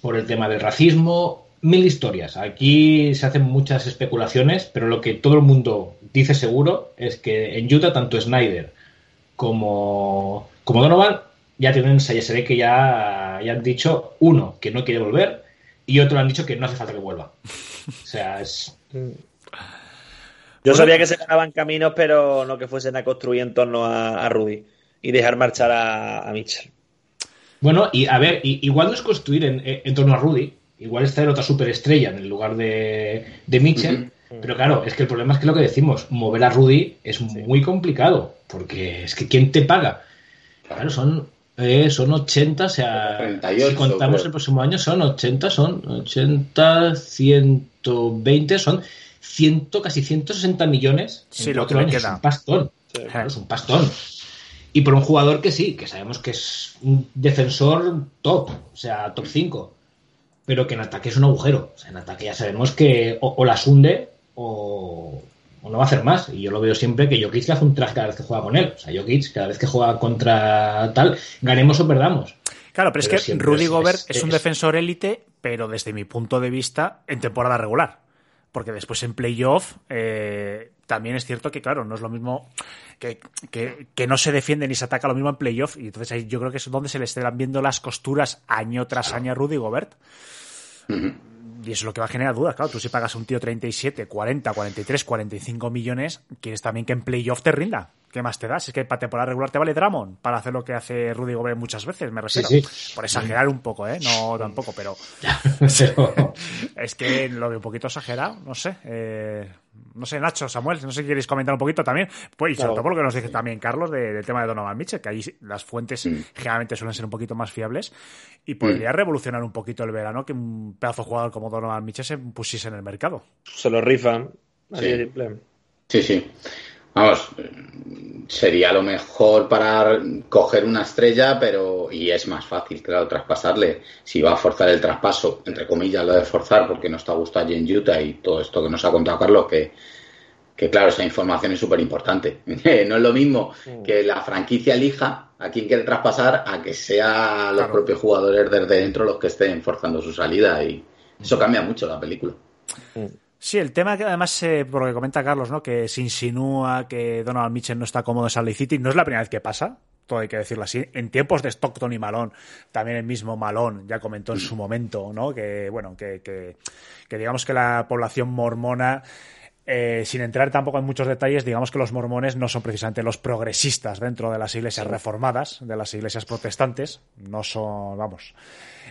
por el tema del racismo, mil historias. Aquí se hacen muchas especulaciones, pero lo que todo el mundo dice seguro es que en Utah tanto Snyder como, como Donovan ya tienen, ya se ve que ya, ya han dicho, uno, que no quiere volver, y otro han dicho que no hace falta que vuelva. O sea, es... Yo sabía que se ganaban caminos, pero no que fuesen a construir en torno a, a Rudy y dejar marchar a, a Mitchell. Bueno, y a ver, igual no es construir en, en torno a Rudy, igual es traer otra superestrella en el lugar de, de Mitchell, pero claro, es que el problema es que lo que decimos, mover a Rudy es muy complicado, porque es que ¿quién te paga? Claro, son, eh, son 80, o sea, 38, si contamos creo. el próximo año son 80, son 80, 120, son 100, casi 160 millones en Sí, lo cuatro que años, queda. es un pastón, es un pastón. Y por un jugador que sí, que sabemos que es un defensor top, o sea, top 5, pero que en ataque es un agujero. O sea, en ataque ya sabemos que o, o las hunde o no va a hacer más. Y yo lo veo siempre que Jokic le hace un traje cada vez que juega con él. O sea, Jokic cada vez que juega contra tal, ganemos o perdamos. Claro, pero, Pero es que Rudy es- Gobert es- es, un es- defensor élite, pero desde mi punto de vista, en temporada regular. Porque después en playoff eh, también es cierto que, claro, no es lo mismo que, que, que no se defiende ni se ataca lo mismo en playoff. Y entonces ahí yo creo que es donde se le estarán viendo las costuras año tras año a Rudy Gobert. Y eso es lo que va a generar dudas, claro. Tú si pagas a un tío 37, 40, 43, 45 millones, quieres también que en playoff te rinda. ¿Qué más te das? Es que para temporada regular te vale Dramon para hacer lo que hace Rudy Gobert muchas veces, me refiero. Sí, sí. Por exagerar un poco, ¿eh? No tampoco, pero es que lo veo un poquito exagerado, no sé. eh, no sé, Nacho, Samuel, no sé si queréis comentar un poquito también. Pues, y sobre Claro. todo por lo que nos dice también Carlos de- del tema de Donovan Mitchell, que ahí sí, las fuentes Mm. generalmente suelen ser un poquito más fiables. Y podría revolucionar un poquito el verano que un pedazo de jugador como Donovan Mitchell se pusiese en el mercado. Se lo rifan. Así Sí. de simple. Sí, sí. Vamos, sería lo mejor para coger una estrella, pero y es más fácil, claro, traspasarle. Si va a forzar el traspaso, entre comillas, lo de forzar, porque no está a gusto allí en Utah y todo esto que nos ha contado Carlos, que, que claro, esa información es súper importante. no es lo mismo que la franquicia elija a quién quiere traspasar a que sea los Claro. propios jugadores desde dentro los que estén forzando su salida y eso cambia mucho la película. Sí, el tema que además, eh, por lo que comenta Carlos, ¿no? que se insinúa que Donald Mitchell no está cómodo en Salt Lake City, no es la primera vez que pasa, todo hay que decirlo así. En tiempos de Stockton y Malone, también el mismo Malone ya comentó en su momento, ¿no? Que, bueno, que, que, que digamos que la población mormona eh, sin entrar tampoco en muchos detalles, digamos que los mormones no son precisamente los progresistas dentro de las iglesias reformadas, de las iglesias protestantes, no son, vamos.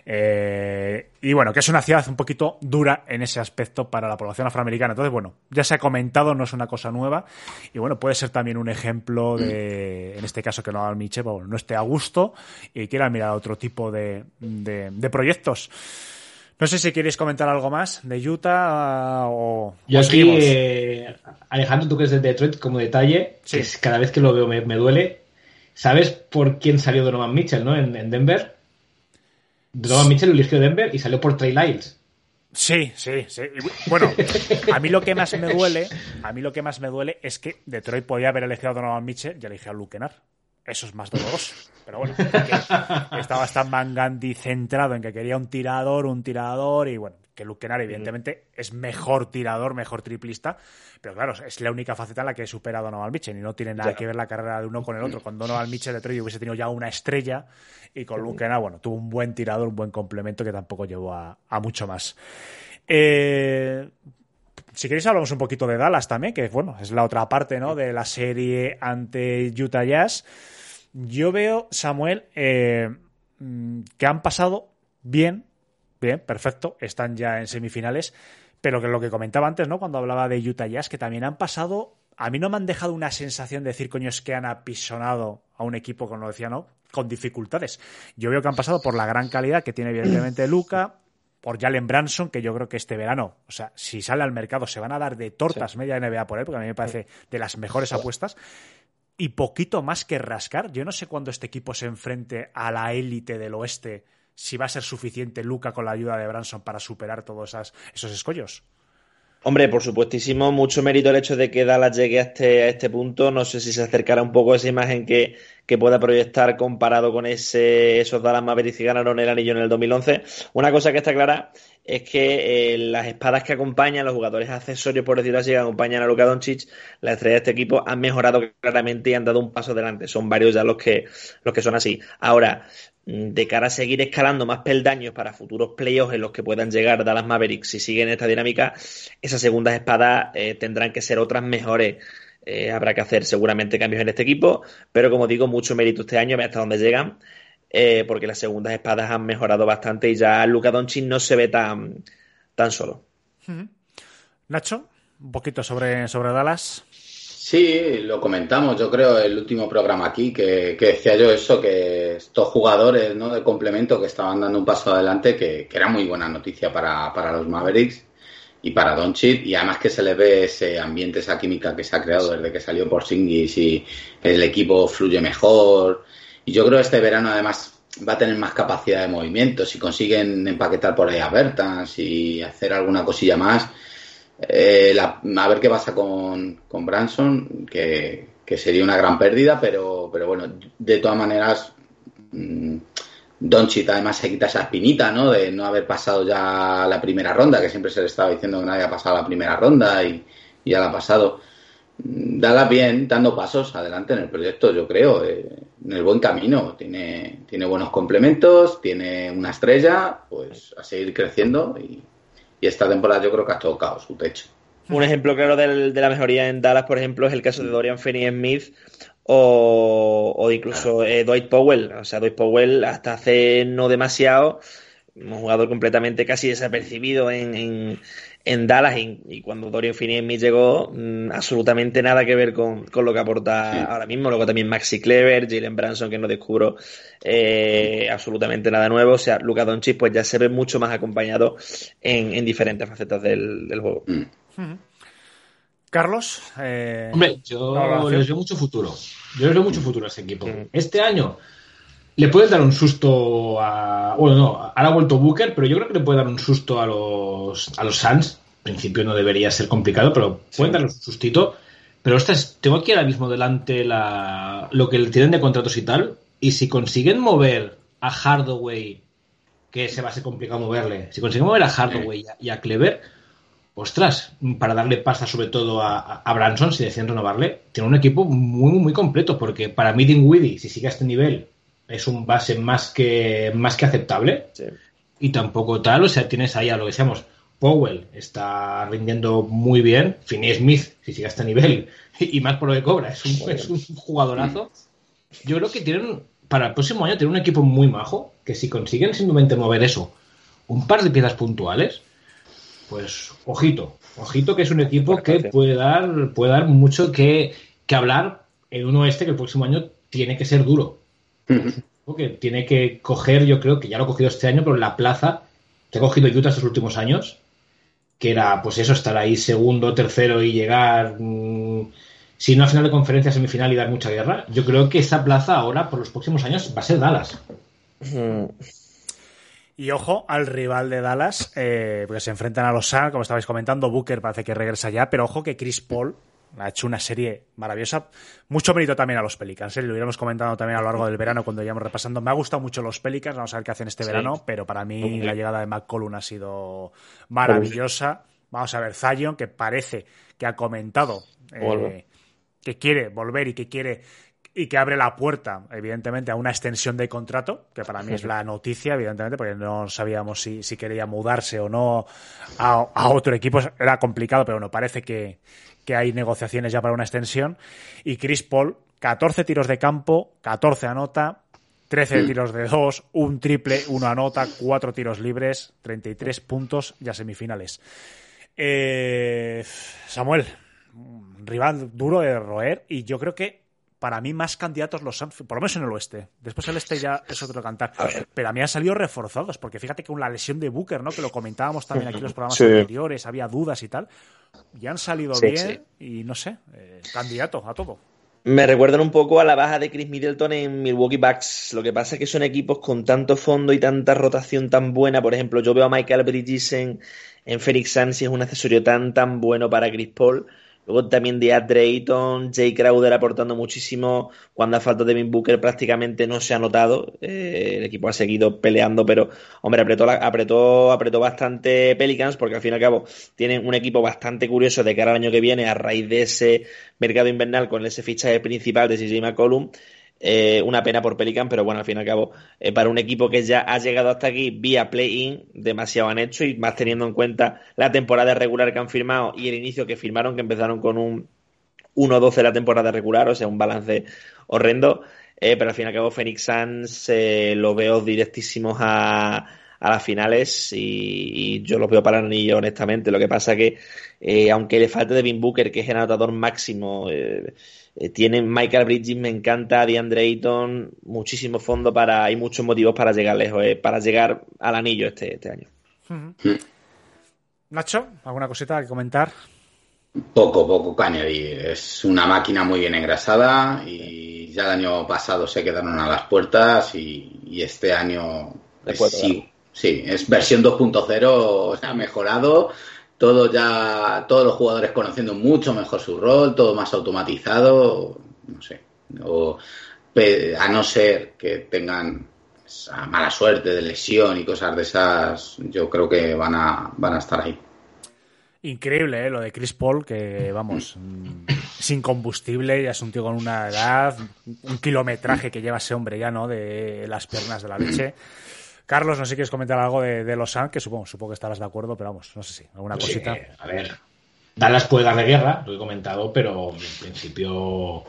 Eh, y bueno, que es una ciudad un poquito dura en ese aspecto para la población afroamericana. Entonces, bueno, ya se ha comentado, no es una cosa nueva. Y bueno, puede ser también un ejemplo de, en este caso, que no Miche, bueno, no esté a gusto y quiera mirar otro tipo de, de, de proyectos. No sé si queréis comentar algo más de Utah uh, o. Yo aquí, eh, Alejandro, tú que eres de Detroit, como detalle, sí. que es, cada vez que lo veo me, me, duele. ¿Sabes por quién salió Donovan Mitchell, no? En, en Denver. Donovan Mitchell lo eligió Denver y salió por Trey Lyles. Sí, sí, sí. Bueno, a mí lo que más me duele, a mí lo que más me duele es que Detroit podía haber elegido a Donovan Mitchell y eligió a Luke Kennard. Eso es más doloroso. Pero bueno, estaba Stan Gundy centrado en que quería un tirador, un tirador, y bueno, que Luke Kennard evidentemente es mejor tirador, mejor triplista, pero claro, es la única faceta en la que supera a Donovan Mitchell y no tiene nada que ver la carrera de uno con el otro. Con Donovan Mitchell de Detroit hubiese tenido ya una estrella y con Luke Kennard, bueno, tuvo un buen tirador, un buen complemento que tampoco llevó a, a mucho más. Eh, si queréis hablamos un poquito de Dallas también, que bueno, es la otra parte, ¿no? De la serie ante Utah Jazz. Yo veo, Samuel, eh, que han pasado bien, bien, perfecto, están ya en semifinales, pero que lo que comentaba antes, ¿no? Cuando hablaba de Utah Jazz, que también han pasado, a mí no me han dejado una sensación de decir, coño, es que han apisonado a un equipo, como lo decía, ¿no? Con dificultades. Yo veo que han pasado por la gran calidad que tiene evidentemente Luca, por Jalen Branson, que yo creo que este verano, o sea, si sale al mercado, se van a dar de tortas sí. media NBA por él, porque a mí me parece de las mejores apuestas y poquito más que rascar. Yo no sé cuándo este equipo se enfrente a la élite del oeste, si va a ser suficiente Luca con la ayuda de Branson para superar todos esas, esos escollos. Hombre, por supuestísimo, mucho mérito el hecho de que Dallas llegue a este, a este punto. No sé si se acercará un poco a esa imagen que, que pueda proyectar comparado con ese, esos Dallas Mavericks que ganaron el anillo en el 2011. Una cosa que está clara es que eh, las espadas que acompañan, los jugadores accesorios, por decirlo así, que acompañan a Luka Doncic, la estrella de este equipo, han mejorado claramente y han dado un paso adelante. Son varios ya los que, los que son así. Ahora, de cara a seguir escalando más peldaños para futuros playoffs en los que puedan llegar Dallas Mavericks si siguen esta dinámica, esas segundas espadas eh, tendrán que ser otras mejores. Eh, habrá que hacer seguramente cambios en este equipo, pero como digo, mucho mérito este año, hasta dónde llegan, eh, porque las segundas espadas han mejorado bastante y ya Luka Doncic no se ve tan, tan solo. Nacho, un poquito sobre, sobre Dallas. Sí, lo comentamos, yo creo, el último programa aquí, que, que, decía yo eso, que estos jugadores ¿no? de complemento que estaban dando un paso adelante, que, que era muy buena noticia para, para los Mavericks y para Doncic, y además que se le ve ese ambiente, esa química que se ha creado desde que salió por Singis y el equipo fluye mejor. Y yo creo que este verano además va a tener más capacidad de movimiento, si consiguen empaquetar por ahí a Bertans y hacer alguna cosilla más eh, la, a ver qué pasa con, con Branson, que, que, sería una gran pérdida, pero, pero bueno, de todas maneras, mmm, además se quita esa espinita, ¿no? De no haber pasado ya la primera ronda, que siempre se le estaba diciendo que no había pasado la primera ronda y ya la ha pasado. Dala bien, dando pasos adelante en el proyecto, yo creo, eh, en el buen camino. Tiene, tiene buenos complementos, tiene una estrella, pues a seguir creciendo y, y esta temporada yo creo que ha tocado su techo. Un ejemplo claro del, de la mejoría en Dallas, por ejemplo, es el caso de Dorian Finney-Smith o, o, incluso eh, Dwight Powell. O sea, Dwight Powell hasta hace no demasiado, un jugador completamente casi desapercibido en, en, en Dallas y, y, cuando Dorian Finney-Smith llegó, mmm, absolutamente nada que ver con, con lo que aporta sí. ahora mismo. Luego también Maxi Clever, Jalen Branson, que no descubro eh, absolutamente nada nuevo. O sea, Luka Doncic pues ya se ve mucho más acompañado en, en diferentes facetas del, del juego. Mm. Carlos, eh, hombre, yo les veo mucho futuro. Yo les veo mucho futuro a ese equipo. Este año le puedes dar un susto a. Bueno, no, ahora ha vuelto Booker, pero yo creo que le puede dar un susto a los, a los Suns. En principio no debería ser complicado, pero pueden sí. darle un sustito. Pero ostras, tengo aquí ahora mismo delante la, lo que le tienen de contratos y tal. Y si consiguen mover a Hardaway, que se va a ser complicado moverle, si consiguen mover a Hardaway y a, y a Clever ostras, para darle pasta sobre todo a, a Branson, si deciden renovarle, tiene un equipo muy, muy completo, porque para mí Dinwiddie, si sigue a este nivel, es un base más que, más que aceptable. Sí. Y tampoco tal, o sea, tienes ahí a lo que decíamos, Powell está rindiendo muy bien, Finney Smith, si sigue a este nivel, y más por lo que cobra, es un, es un jugadorazo. Yo creo que tienen, para el próximo año, tienen un equipo muy majo, que si consiguen simplemente mover eso, un par de piezas puntuales, pues ojito, ojito que es un equipo que puede dar, puede dar mucho que, que hablar en un oeste que el próximo año tiene que ser duro. Porque tiene que coger, yo creo que ya lo ha cogido este año, pero la plaza que ha cogido Utah estos últimos años, que era pues eso, estar ahí segundo, tercero y llegar, mm, si no a final de conferencia, semifinal y dar mucha guerra, yo creo que esa plaza ahora, por los próximos años, va a ser Dallas. Mm, Y ojo al rival de Dallas, eh, porque se enfrentan a los Suns, como estabais comentando, Booker parece que regresa ya, pero ojo que Chris Paul ha hecho una serie maravillosa. Mucho mérito también a los Pelicans, ¿eh? lo iremos comentando también a lo largo del verano cuando vayamos repasando. Me ha gustado mucho los Pelicans, vamos a ver qué hacen este Sí. verano, pero para mí la llegada de McCollum ha sido maravillosa. Vamos a ver Zion, que parece que ha comentado eh, que quiere volver y que quiere y que abre la puerta, evidentemente, a una extensión de contrato, que para mí es la noticia, evidentemente, porque no sabíamos si, si quería mudarse o no a, a otro equipo. Era complicado, pero bueno, parece que, que hay negociaciones ya para una extensión. Y Chris Paul, 14 tiros de campo, 14 anota, 13 tiros de 2, un triple, uno anota, 4 tiros libres, 33 puntos ya semifinales. Eh, Samuel, rival duro de roer y yo creo que para mí más candidatos los Suns, por lo menos en el oeste. Después el este ya es otro cantar. Pero a mí han salido reforzados, porque fíjate que con la lesión de Booker, ¿no? Que lo comentábamos también aquí en los programas Sí. anteriores, había dudas y tal. Ya han salido Sí, bien y no sé, eh, candidato a todo. Me recuerdan un poco a la baja de Chris Middleton en Milwaukee Bucks. Lo que pasa es que son equipos con tanto fondo y tanta rotación tan buena. Por ejemplo, yo veo a Michael Bridges en, en Phoenix Suns y es un accesorio tan, tan bueno para Chris Paul. Luego también de Drayton, Jay Crowder aportando muchísimo. Cuando ha falta Devin Booker prácticamente no se ha notado. Eh, el equipo ha seguido peleando, pero hombre, apretó, la- apretó, apretó bastante Pelicans porque al fin y al cabo tienen un equipo bastante curioso de cara al año que viene a raíz de ese mercado invernal con ese fichaje principal de CJ McCollum. Eh, una pena por Pelican, pero bueno, al fin y al cabo, eh, para un equipo que ya ha llegado hasta aquí vía play-in, demasiado han hecho y más teniendo en cuenta la temporada regular que han firmado y el inicio que firmaron, que empezaron con un 1-12 la temporada regular, o sea, un balance horrendo. Eh, pero al fin y al cabo, Phoenix Suns eh, lo veo directísimos a, a las finales y, yo los veo para el anillo, honestamente. Lo que pasa que, aunque le falte Devin Booker, que es el anotador máximo, eh, tienen Michael Bridges, me encanta, DeAndre Ayton, muchísimo fondo para, hay muchos motivos para llegar lejos, eh, para llegar al anillo este, este año. Nacho, ¿alguna cosita que comentar? Poco, poco que añadir. Es una máquina muy bien engrasada y ya el año pasado se quedaron a las puertas y, y este año es- sí, sí, es versión 2.0, se ha mejorado. Todo ya, todos los jugadores conociendo mucho mejor su rol, todo más automatizado, no sé. O, a no ser que tengan esa mala suerte de lesión y cosas de esas, yo creo que van a, van a estar ahí. Increíble, ¿eh? Lo de Chris Paul, que vamos, mm, sin combustible, ya es un tío con una edad, un kilometraje que lleva ese hombre ya, ¿no? De las piernas de la leche. Carlos, no sé si quieres comentar algo de, de los Suns, que supongo, supongo que estarás de acuerdo, pero vamos, no sé si, alguna cosita. a ver, Dallas puede darle guerra, lo he comentado, pero en principio,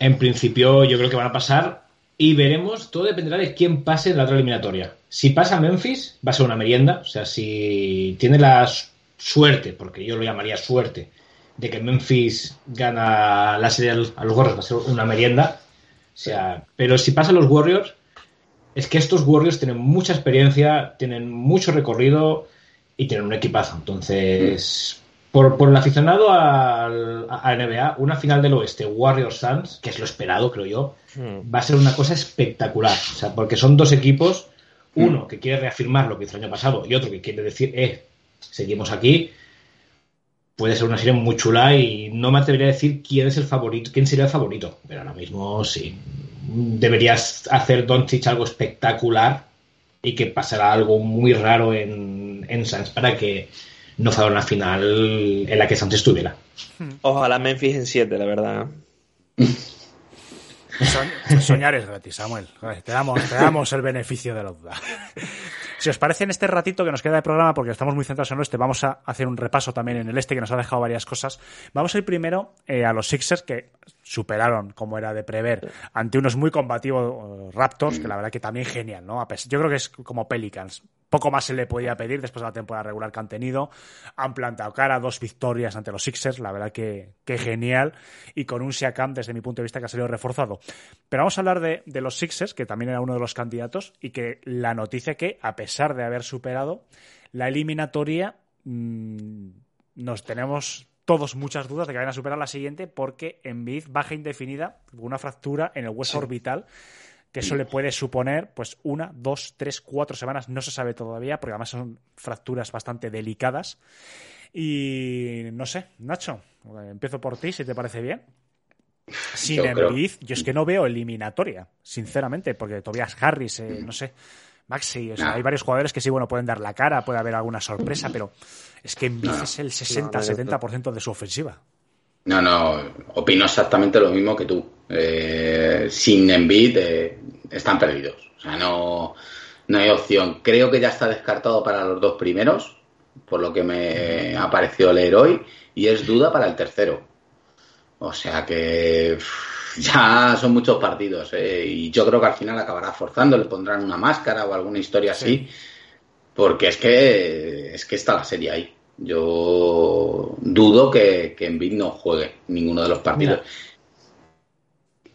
en principio yo creo que van a pasar y veremos, todo dependerá de quién pase en la otra eliminatoria. Si pasa Memphis, va a ser una merienda, o sea, si tiene la suerte, porque yo lo llamaría suerte, de que Memphis gana la serie a los a los Warriors, va a ser una merienda. O sea, pero si pasa los Warriors, es que estos Warriors tienen mucha experiencia, tienen mucho recorrido y tienen un equipazo. Entonces, por, por el aficionado al- a, NBA, una final del oeste, Warriors Suns, que es lo esperado, creo yo, va a ser una cosa espectacular. O sea, porque son dos equipos, uno que quiere reafirmar lo que hizo el año pasado y otro que quiere decir, eh, seguimos aquí. Puede ser una serie muy chula y no me atrevería a decir quién es el favorito, quién sería el favorito, pero ahora mismo sí. Deberías hacer Doncic algo espectacular y que pasará algo muy raro en, en Suns para que no fuera una final en la que Santos estuviera. Ojalá Memphis en 7, la verdad. Soñar es gratis, Samuel. Te damos, te damos el beneficio de la duda. Si os parece, en este ratito que nos queda de programa, porque estamos muy centrados en el este, vamos a hacer un repaso también en el este, que nos ha dejado varias cosas. Vamos a ir primero eh, a los Sixers, que superaron, como era de prever, ante unos muy combativos eh, Raptors, que la verdad que también genial, ¿no? Yo creo que es como Pelicans. Poco más se le podía pedir después de la temporada regular que han tenido. Han plantado cara, dos victorias ante los Sixers, la verdad que, que genial. Y con un Siakam, desde mi punto de vista, que ha salido reforzado. Pero vamos a hablar de, de los Sixers, que también era uno de los candidatos, y que la noticia que, a pesar de haber superado la eliminatoria, mmm, nos tenemos todos muchas dudas de que vayan a superar la siguiente porque Embiid baja indefinida una fractura en el hueso orbital que eso le puede suponer pues una, dos, tres, cuatro semanas, no se sabe todavía, porque además son fracturas bastante delicadas. Y no sé, Nacho, empiezo por ti, si te parece bien. Sin Yo creo- Embiid, yo es que no veo eliminatoria, sinceramente, porque Tobias Harris, eh, no sé, Maxi, o sea, No. hay varios jugadores que sí, bueno, pueden dar la cara, puede haber alguna sorpresa, pero es que Embiid es el 60-70% de su ofensiva. No, no, opino exactamente lo mismo que tú. Eh, sin Embiid eh, están perdidos. O sea, no, no hay opción. Creo que ya está descartado para los dos primeros, por lo que me ha parecido leer hoy, y es duda para el tercero. O sea que ya son muchos partidos, ¿eh? y yo creo que al final acabará forzando, le pondrán una máscara o alguna historia así, porque es que es que está la serie ahí. Yo dudo que, que Embiid no juegue ninguno de los partidos.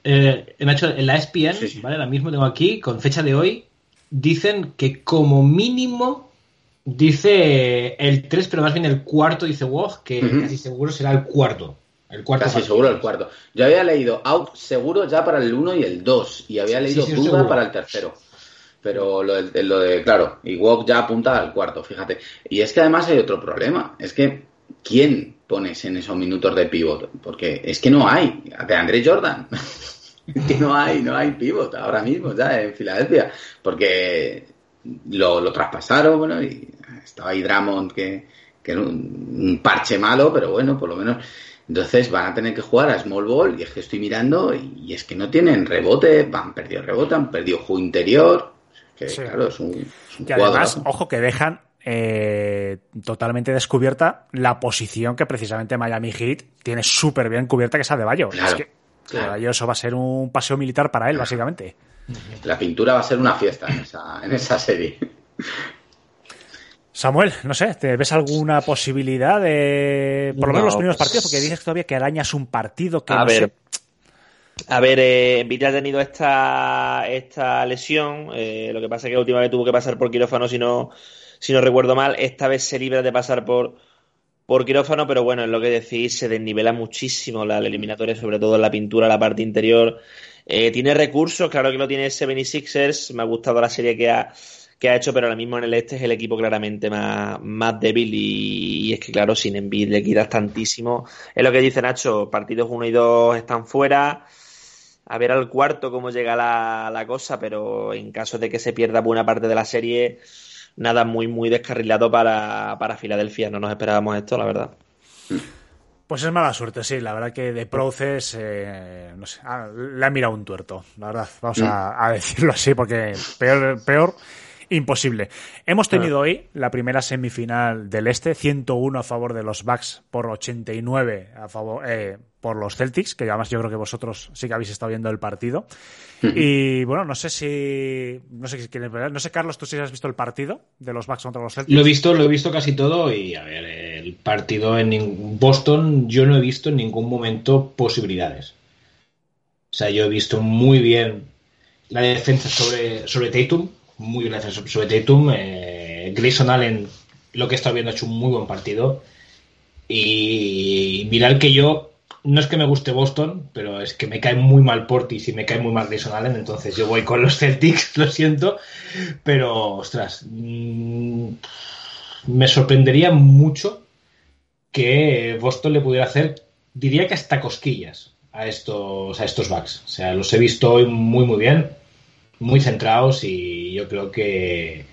Eh, Nacho, en la ESPN, Sí, sí. ¿vale? Ahora mismo tengo aquí, con fecha de hoy, dicen que como mínimo dice el 3, pero más bien el cuarto, dice Woj, que casi seguro será el cuarto. El cuarto Casi seguro el cuarto. Yo había leído out seguro ya para el 1 y el 2 y había leído Sí, sí, duda para el tercero. Pero lo de, lo de, claro, y Wok ya apunta al cuarto, fíjate. Y es que además hay otro problema. Es que, ¿quién pones en esos minutos de pivot? Porque es que no hay. De André Jordan. que no hay, no hay pivot ahora mismo ya en Filadelfia. Porque lo, lo traspasaron, bueno, y estaba ahí Drummond que, que era un, un parche malo, pero bueno, por lo menos. Entonces van a tener que jugar a small ball y es que estoy mirando y, es que no tienen rebote, han perdido rebote, han perdido juego interior. Que Sí. claro, es un, es un Que además, ojo, que dejan eh, totalmente descubierta la posición que precisamente Miami Heat tiene súper bien cubierta, que es de Bayo. Claro, es que claro. Adebayo eso va a ser un paseo militar para él, básicamente. La pintura va a ser una fiesta en esa, en esa serie. Samuel, no sé, ¿te ves alguna posibilidad de. Por lo menos No, los primeros pues- partidos, porque dices todavía que arañas un partido que A no ver, sé. A ver, eh, ha tenido esta, esta lesión. eh, lo que pasa es que la última vez tuvo que pasar por quirófano, si no, si no recuerdo mal. Esta vez se libra de pasar por, por quirófano, pero bueno, es lo que decís, se desnivela muchísimo la, la eliminatoria, sobre todo en la pintura, la parte interior. Eh, tiene recursos, claro que lo tiene 76ers. Me ha gustado la serie que ha, que ha hecho, pero ahora mismo en el este es el equipo claramente más, más débil. Y, y es que, claro, sin Embiid le quitas tantísimo. Es lo que dice Nacho, partidos 1 y 2 están fuera. A ver al cuarto cómo llega la, la cosa, pero en caso de que se pierda buena parte de la serie, nada muy, muy descarrilado para, para Filadelfia. No nos esperábamos esto, la verdad. Pues es mala suerte, sí. La verdad que de Proces, eh, no sé, ah, le ha mirado un tuerto, la verdad. Vamos a, a decirlo así, porque peor, peor, imposible. Hemos tenido hoy la primera semifinal del Este, 101 a favor de los Bucks por 89 a favor, eh, por los Celtics, que además yo creo que vosotros sí que habéis estado viendo el partido. Y bueno, no sé si, no sé, si quieres no sé Carlos, tú sí has visto el partido de los Bucks contra los Celtics. Lo he visto, lo he visto casi todo y a ver, el partido en Boston yo no he visto en ningún momento posibilidades. O sea, yo he visto muy bien la defensa sobre, sobre Tatum, muy bien sobre Tatum. Eh, Grayson Allen, lo que estado viendo, ha hecho un muy buen partido. Y mirar que yo, no es que me guste Boston, pero es que me cae muy mal Portis y me cae muy mal Grayson Allen, entonces yo voy con los Celtics, lo siento. Pero, ostras, mm, me sorprendería mucho que Boston le pudiera hacer, diría que hasta cosquillas a estos, a estos backs. O sea, los he visto hoy muy, muy bien, muy centrados y yo creo que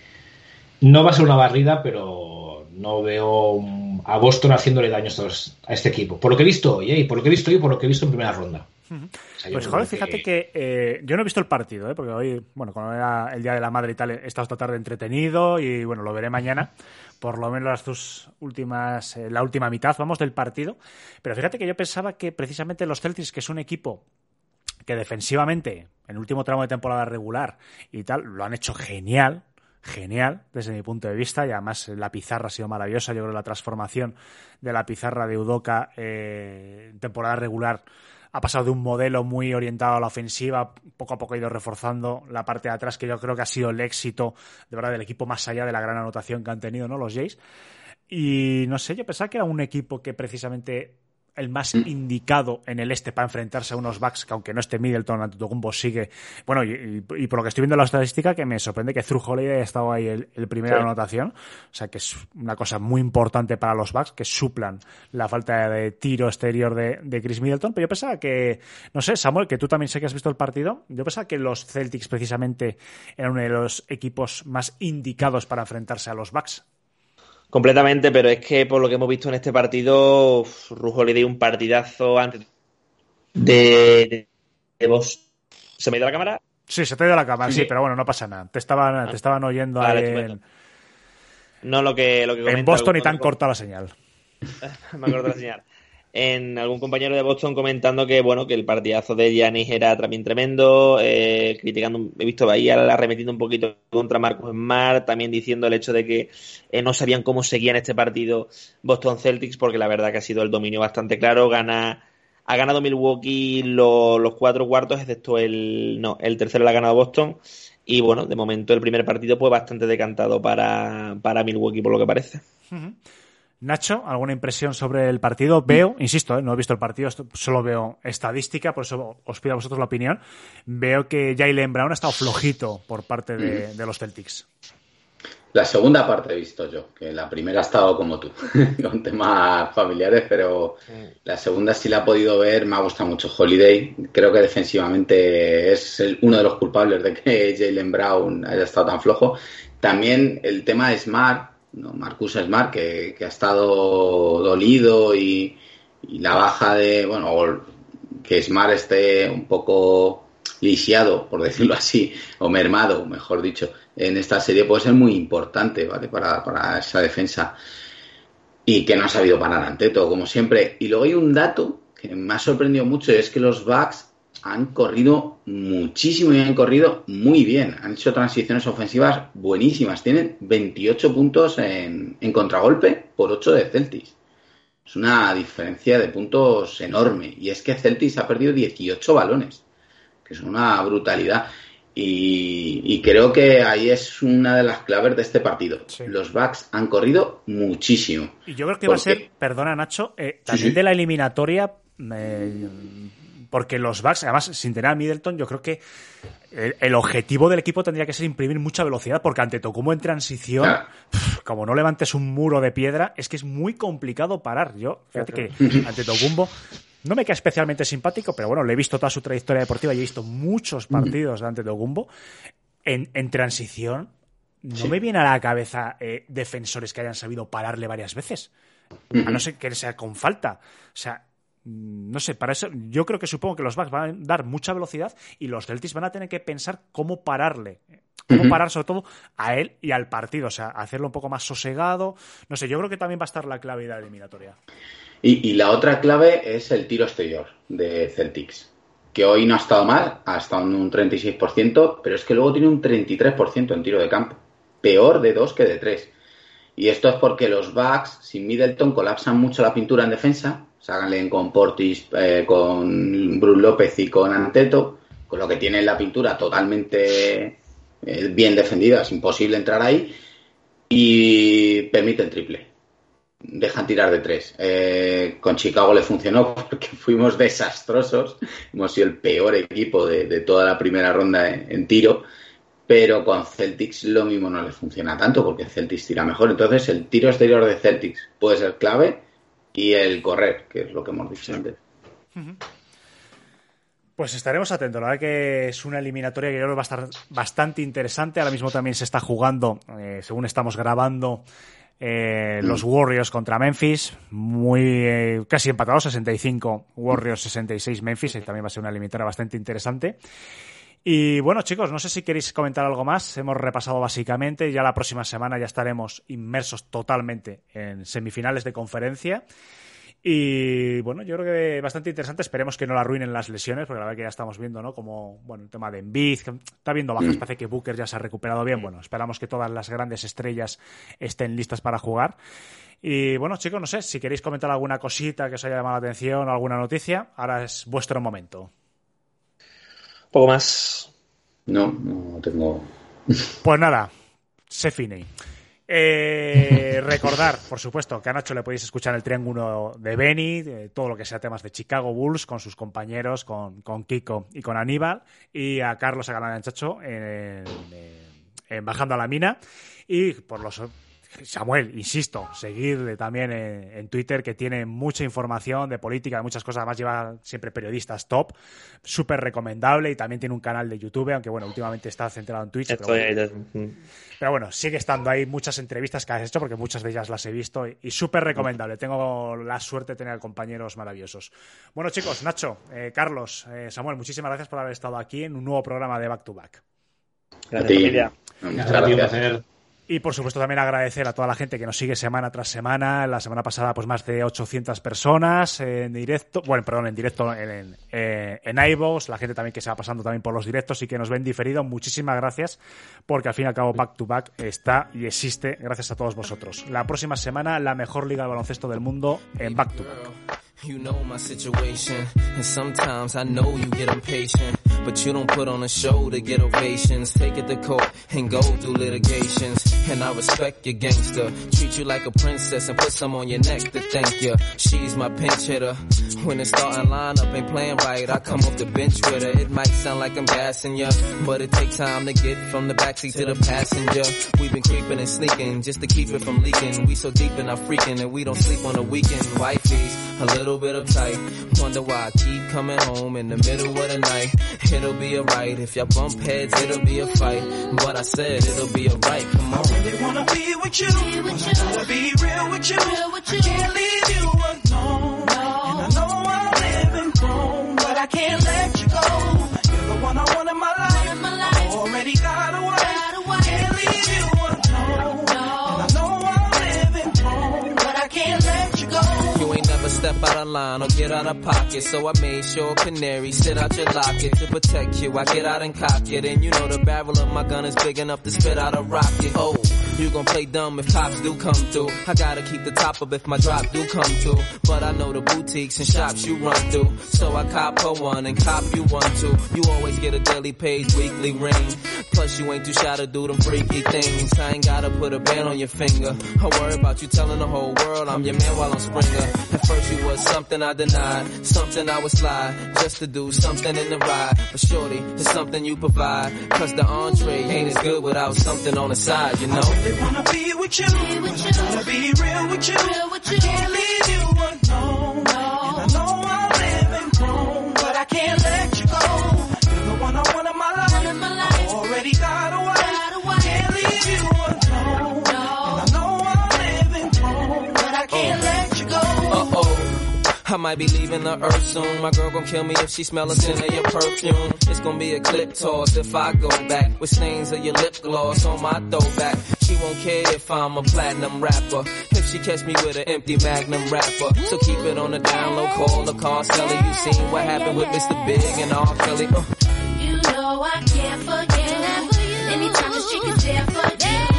no va a ser una barrida, pero no veo a Boston haciéndole daño a, estos- a este equipo. Por lo que he visto hoy, ¿eh? y por lo que he visto hoy y por lo que he visto en primera ronda. O sea, yo Pues joder, fíjate que eh, yo no he visto el partido, ¿eh? porque hoy, bueno, cuando era el Día de la Madre y tal, he estado esta tarde entretenido y bueno, lo veré mañana, por lo menos las dos últimas, eh, la última mitad, vamos, del partido. Pero fíjate que yo pensaba que precisamente los Celtics, que es un equipo que defensivamente, en el último tramo de temporada regular y tal, lo han hecho genial, genial desde mi punto de vista y además la pizarra ha sido maravillosa. Yo creo que la transformación de la pizarra de Udoca eh, en temporada regular ha pasado de un modelo muy orientado a la ofensiva, poco a poco ha ido reforzando la parte de atrás, que yo creo que ha sido el éxito de verdad del equipo más allá de la gran anotación que han tenido ¿no? los Jays. Y no sé, yo pensaba que era un equipo que precisamente el más indicado en el este para enfrentarse a unos backs que aunque no esté Middleton, Antetokounmpo sigue... Bueno, y, y- y por lo que estoy viendo la estadística, que me sorprende que Thru Holiday haya estado ahí el, el primera Sí. anotación. O sea, que es una cosa muy importante para los backs, que suplan la falta de tiro exterior de, de Chris Middleton. Pero yo pensaba que, no sé, Samuel, que tú también sé que has visto el partido, yo pensaba que los Celtics precisamente eran uno de los equipos más indicados para enfrentarse a los backs. Completamente, pero es que por lo que hemos visto en este partido, Rujo le dio un partidazo antes de, de, de Boston. ¿Se me ha ido la cámara? Sí, se te ha ido la cámara, sí, Sí. pero bueno, no pasa nada. Te estaban, te estaban oyendo Vale, en, No lo que, lo que en Boston y han cortado la señal. me acuerdo la señal. En algún compañero de Boston comentando que bueno que el partidazo de Giannis era también tremendo, eh, criticando, he visto ahí arremetiendo un poquito contra Marcus Smart, también diciendo el hecho de que eh, no sabían cómo seguían este partido Boston Celtics, porque la verdad que ha sido el dominio bastante claro, gana ha ganado Milwaukee lo- los cuatro cuartos, excepto el no, el tercero lo ha ganado Boston. Y bueno, de momento el primer partido pues bastante decantado para, para Milwaukee por lo que parece. Nacho, ¿alguna impresión sobre el partido? Veo, insisto, ¿eh? no he visto el partido, solo veo estadística, por eso os pido a vosotros la opinión. Veo que Jalen Brown ha estado flojito por parte de, de los Celtics. La segunda parte he visto yo, que la primera ha estado como tú, con temas familiares, pero la segunda sí la he podido ver, me ha gustado mucho Holiday. Creo que defensivamente es el- uno de los culpables de que Jalen Brown haya estado tan flojo. También el tema de Smart, ¿no? Marcus Smart, que, que ha estado dolido y, y la baja de, bueno, que Smart esté un poco lisiado, por decirlo así, o mermado, mejor dicho, en esta serie puede ser muy importante, ¿vale? Para, para esa defensa. Y que no ha sabido parar ante todo, como siempre. Y luego hay un dato que me ha sorprendido mucho, y es que los Bucks han corrido muchísimo y han corrido muy bien. Han hecho transiciones ofensivas buenísimas. Tienen 28 puntos en, en contragolpe por 8 de Celtics. Es una diferencia de puntos enorme. Y es que Celtics ha perdido 18 balones, que es una brutalidad. Y, y creo que ahí es una de las claves de este partido. Sí. Los Bucks han corrido muchísimo. Y yo creo que va a Porque- ser, perdona Nacho, eh, también sí. de la eliminatoria, eh, porque los Bucks, además sin tener a Middleton, yo creo que el, el objetivo del equipo tendría que ser imprimir mucha velocidad, porque ante Tocumo en transición, pf, como no levantes un muro de piedra, es que es muy complicado parar. Yo, fíjate que ante Tocumbo no me queda especialmente simpático, pero bueno, le he visto toda su trayectoria deportiva y he visto muchos partidos de ante Tocumbo. En, en transición, no Sí. me viene a la cabeza eh, defensores que hayan sabido pararle varias veces. A no ser que sea con falta. O sea, no sé, para eso yo creo que supongo que los Bucks van a dar mucha velocidad y los Celtics van a tener que pensar cómo pararle. Cómo parar sobre todo a él y al partido. O sea, hacerlo un poco más sosegado. No sé, yo creo que también va a estar la clave de la eliminatoria. Y, y la otra clave es el tiro exterior de Celtics, que hoy no ha estado mal, ha estado en un 36%, pero es que luego tiene un 33% en tiro de campo. Peor de dos que de tres. Y esto es porque los Bucks, sin Middleton, colapsan mucho la pintura en defensa. Ságanle con Portis, eh, con Bruce López y con Anteto, con lo que tienen la pintura totalmente eh, bien defendida, es imposible entrar ahí. Y permite el triple dejan tirar de tres. Eh, con Chicago le funcionó porque fuimos desastrosos. Hemos sido el peor equipo de, de toda la primera ronda en, en tiro. Pero con Celtics lo mismo no le funciona tanto porque Celtics tira mejor. Entonces el tiro exterior de Celtics puede ser clave y el correr, que es lo que hemos dicho antes. Pues estaremos atentos. La verdad que es una eliminatoria que yo creo que va a estar bastante interesante. Ahora mismo también se está jugando, eh, según estamos grabando, Eh, los Warriors contra Memphis, muy eh, casi empatados, 65 Warriors, 66 Memphis, y también va a ser una eliminatoria bastante interesante. Y bueno, chicos, no sé si queréis comentar algo más. Hemos repasado básicamente. Ya la próxima semana ya estaremos inmersos totalmente en semifinales de conferencia. Y bueno, yo creo que bastante interesante. Esperemos que no la arruinen las lesiones, porque la verdad que ya estamos viendo, ¿no? Como, bueno, el tema de Embiid, que está viendo bajas, parece que Booker ya se ha recuperado bien. Bueno, esperamos que todas las grandes estrellas estén listas para jugar. Y bueno, chicos, no sé si queréis comentar alguna cosita que os haya llamado la atención o alguna noticia. Ahora es vuestro momento. Poco más. No, no tengo. Pues nada, se fine. Eh, recordar, por supuesto, que a Nacho le podéis escuchar el triángulo de Benny, de todo lo que sea temas de Chicago Bulls, con sus compañeros, con, con Kiko y con Aníbal, y a Carlos Agalán Chacho en, en- en Bajando a la Mina, y por los Samuel, insisto, seguirle también en, en Twitter, que tiene mucha información de política, de muchas cosas. Además, lleva siempre periodistas top, súper recomendable. Y también tiene un canal de YouTube, aunque bueno, últimamente está centrado en Twitch. Pero bueno, mm. pero bueno, sigue estando ahí muchas entrevistas que has hecho, porque muchas de ellas las he visto y, y súper recomendable. Tengo la suerte de tener compañeros maravillosos. Bueno, chicos, Nacho, eh, Carlos, eh, Samuel, muchísimas gracias por haber estado aquí en un nuevo programa de Back to Back. A ti. gracias. Y por supuesto también agradecer a toda la gente que nos sigue semana tras semana. La semana pasada pues más de 800 personas en directo, bueno, perdón, en directo en, en, eh, en la gente también que se va pasando también por los directos y que nos ven diferido. Muchísimas gracias porque al fin y al cabo Back to Back está y existe gracias a todos vosotros. La próxima semana la mejor liga de baloncesto del mundo en Back to Back. You know my situation, and sometimes I know you get impatient, but you don't put on a show to get ovations. Take it to court and go through litigations, and I respect your gangster. Treat you like a princess and put some on your neck to thank you. She's my pinch hitter. When the starting lineup ain't playing right, I come off the bench with her. It might sound like I'm gassing ya, but it takes time to get from the backseat to the passenger. We've been creeping and sneaking just to keep it from leaking. We so deep in our freaking and we don't sleep on the weekend. Wifey's a little bit uptight. Wonder why I keep coming home in the middle of the night. It'll be alright. If y'all bump heads, it'll be a fight. But I said it'll be alright. Come on. really wanna be with you. Wanna be real with you. I can't leave you alone. And I know I'm living wrong, but I can't let you go. You're the one I want in my life. Step out of line or get out of pocket. So I made sure canary sit out your locket to protect you. I get out and cock it. And you know the barrel of my gun is big enough to spit out a rocket. Oh, you gon' play dumb if cops do come through. I gotta keep the top up if my drop do come through. But I know the boutiques and shops you run through. So I cop her one and cop you one too. You always get a daily page, weekly ring. Plus you ain't too shy to do them freaky things. I ain't gotta put a band on your finger. I worry about you telling the whole world I'm your man while I'm Springer. At first you was something I denied, something I would slide, just to do something in the ride. But shorty, it's something you provide. Cause the entree ain't as good without something on the side, you know? really wanna be with you. Wanna be real with you. I can't leave you alone. And I know I'm living wrong, but I can't let you go. You're the one I want in my life. I already got a I might be leaving the earth soon. My girl gon' kill me if she smell a scent of your perfume. It's gonna be a clip toss if I go back with stains of your lip gloss on my throwback. She won't care if I'm a platinum rapper. If she catch me with an empty magnum rapper. So keep it on the down low, call the car seller. You seen what happened with Mr. Big and R. Kelly. Uh. You know I care for you. Anytime a chick is there for you.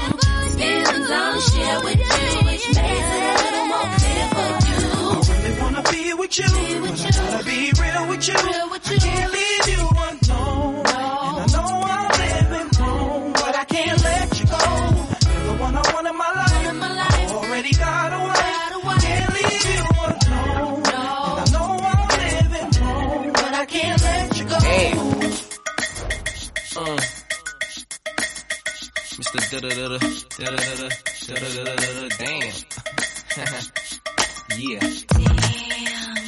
Be real with you. I can't leave you alone. And I know I'm living wrong, but I can't let you go. You're the one I want in my life. I already got a wife. Can't leave you alone. And I know I'm living wrong, but I can't let you go. Hey. Uh. Mr. Da-da-da-da, da-da-da-da, da-da-da-da-da, damn. yeah.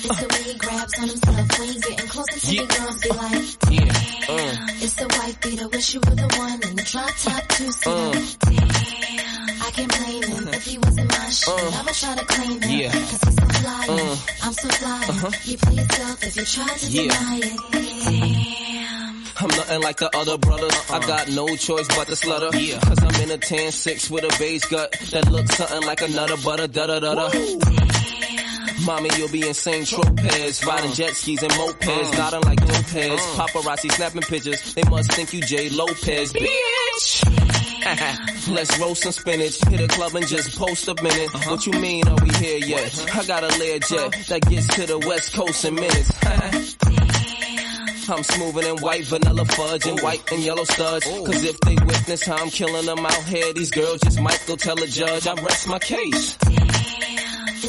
It's the way he grabs on himself when he's getting closer to Yeah. me. Girls be like, Yeah. Uh. it's the white beater. Wish you were the one in the drop top two seat. Uh. Damn, I can't blame him if he wasn't my shit. I would try to claim him. Yeah. Cause he's so fly. Uh. I'm so fly. Uh-huh. You play yourself if you try to Yeah. deny it. Damn. I'm nothing like the other brothers. I got no choice but to slutter. Yeah. Cause I'm in a tan six with a beige gut that looks something like a nutter butter da da da da. Mommy, you'll be insane tropez, riding jet skis and mopeds, nodding like Lopez. Paparazzi snapping pictures, they must think you Jay Lopez, bitch. Let's roast some spinach, hit a club and just post a minute. What you mean, are we here yet? I got a Learjet that gets to the west coast in minutes. I'm smoother than white vanilla fudge and white and yellow studs. Cause if they witness how I'm killing them out here, these girls just might go tell a judge. I rest my case.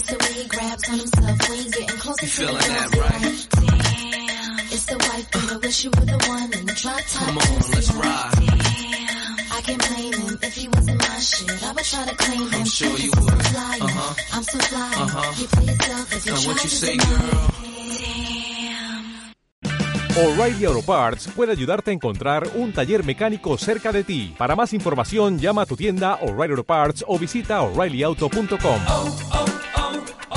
It's the way he grabs on himself when he's getting closer You to the feeling that, girl. right? Damn. It's the white thing. I wish you were the one in the drop top. Come on, let's ride. Damn. I can't blame him if he wasn't my shit. I would try to claim him. I'm sure you Cause would. I'm fly. Uh-huh. I'm so fly. Uh-huh. You play yourself if you Now try what you to say, deny girl? it. Damn. O'Reilly Auto Parts puede ayudarte a encontrar un taller mecánico cerca de ti. Para más información, llama a tu tienda O'Reilly Auto Parts o visita oreillyauto.com. oh, oh,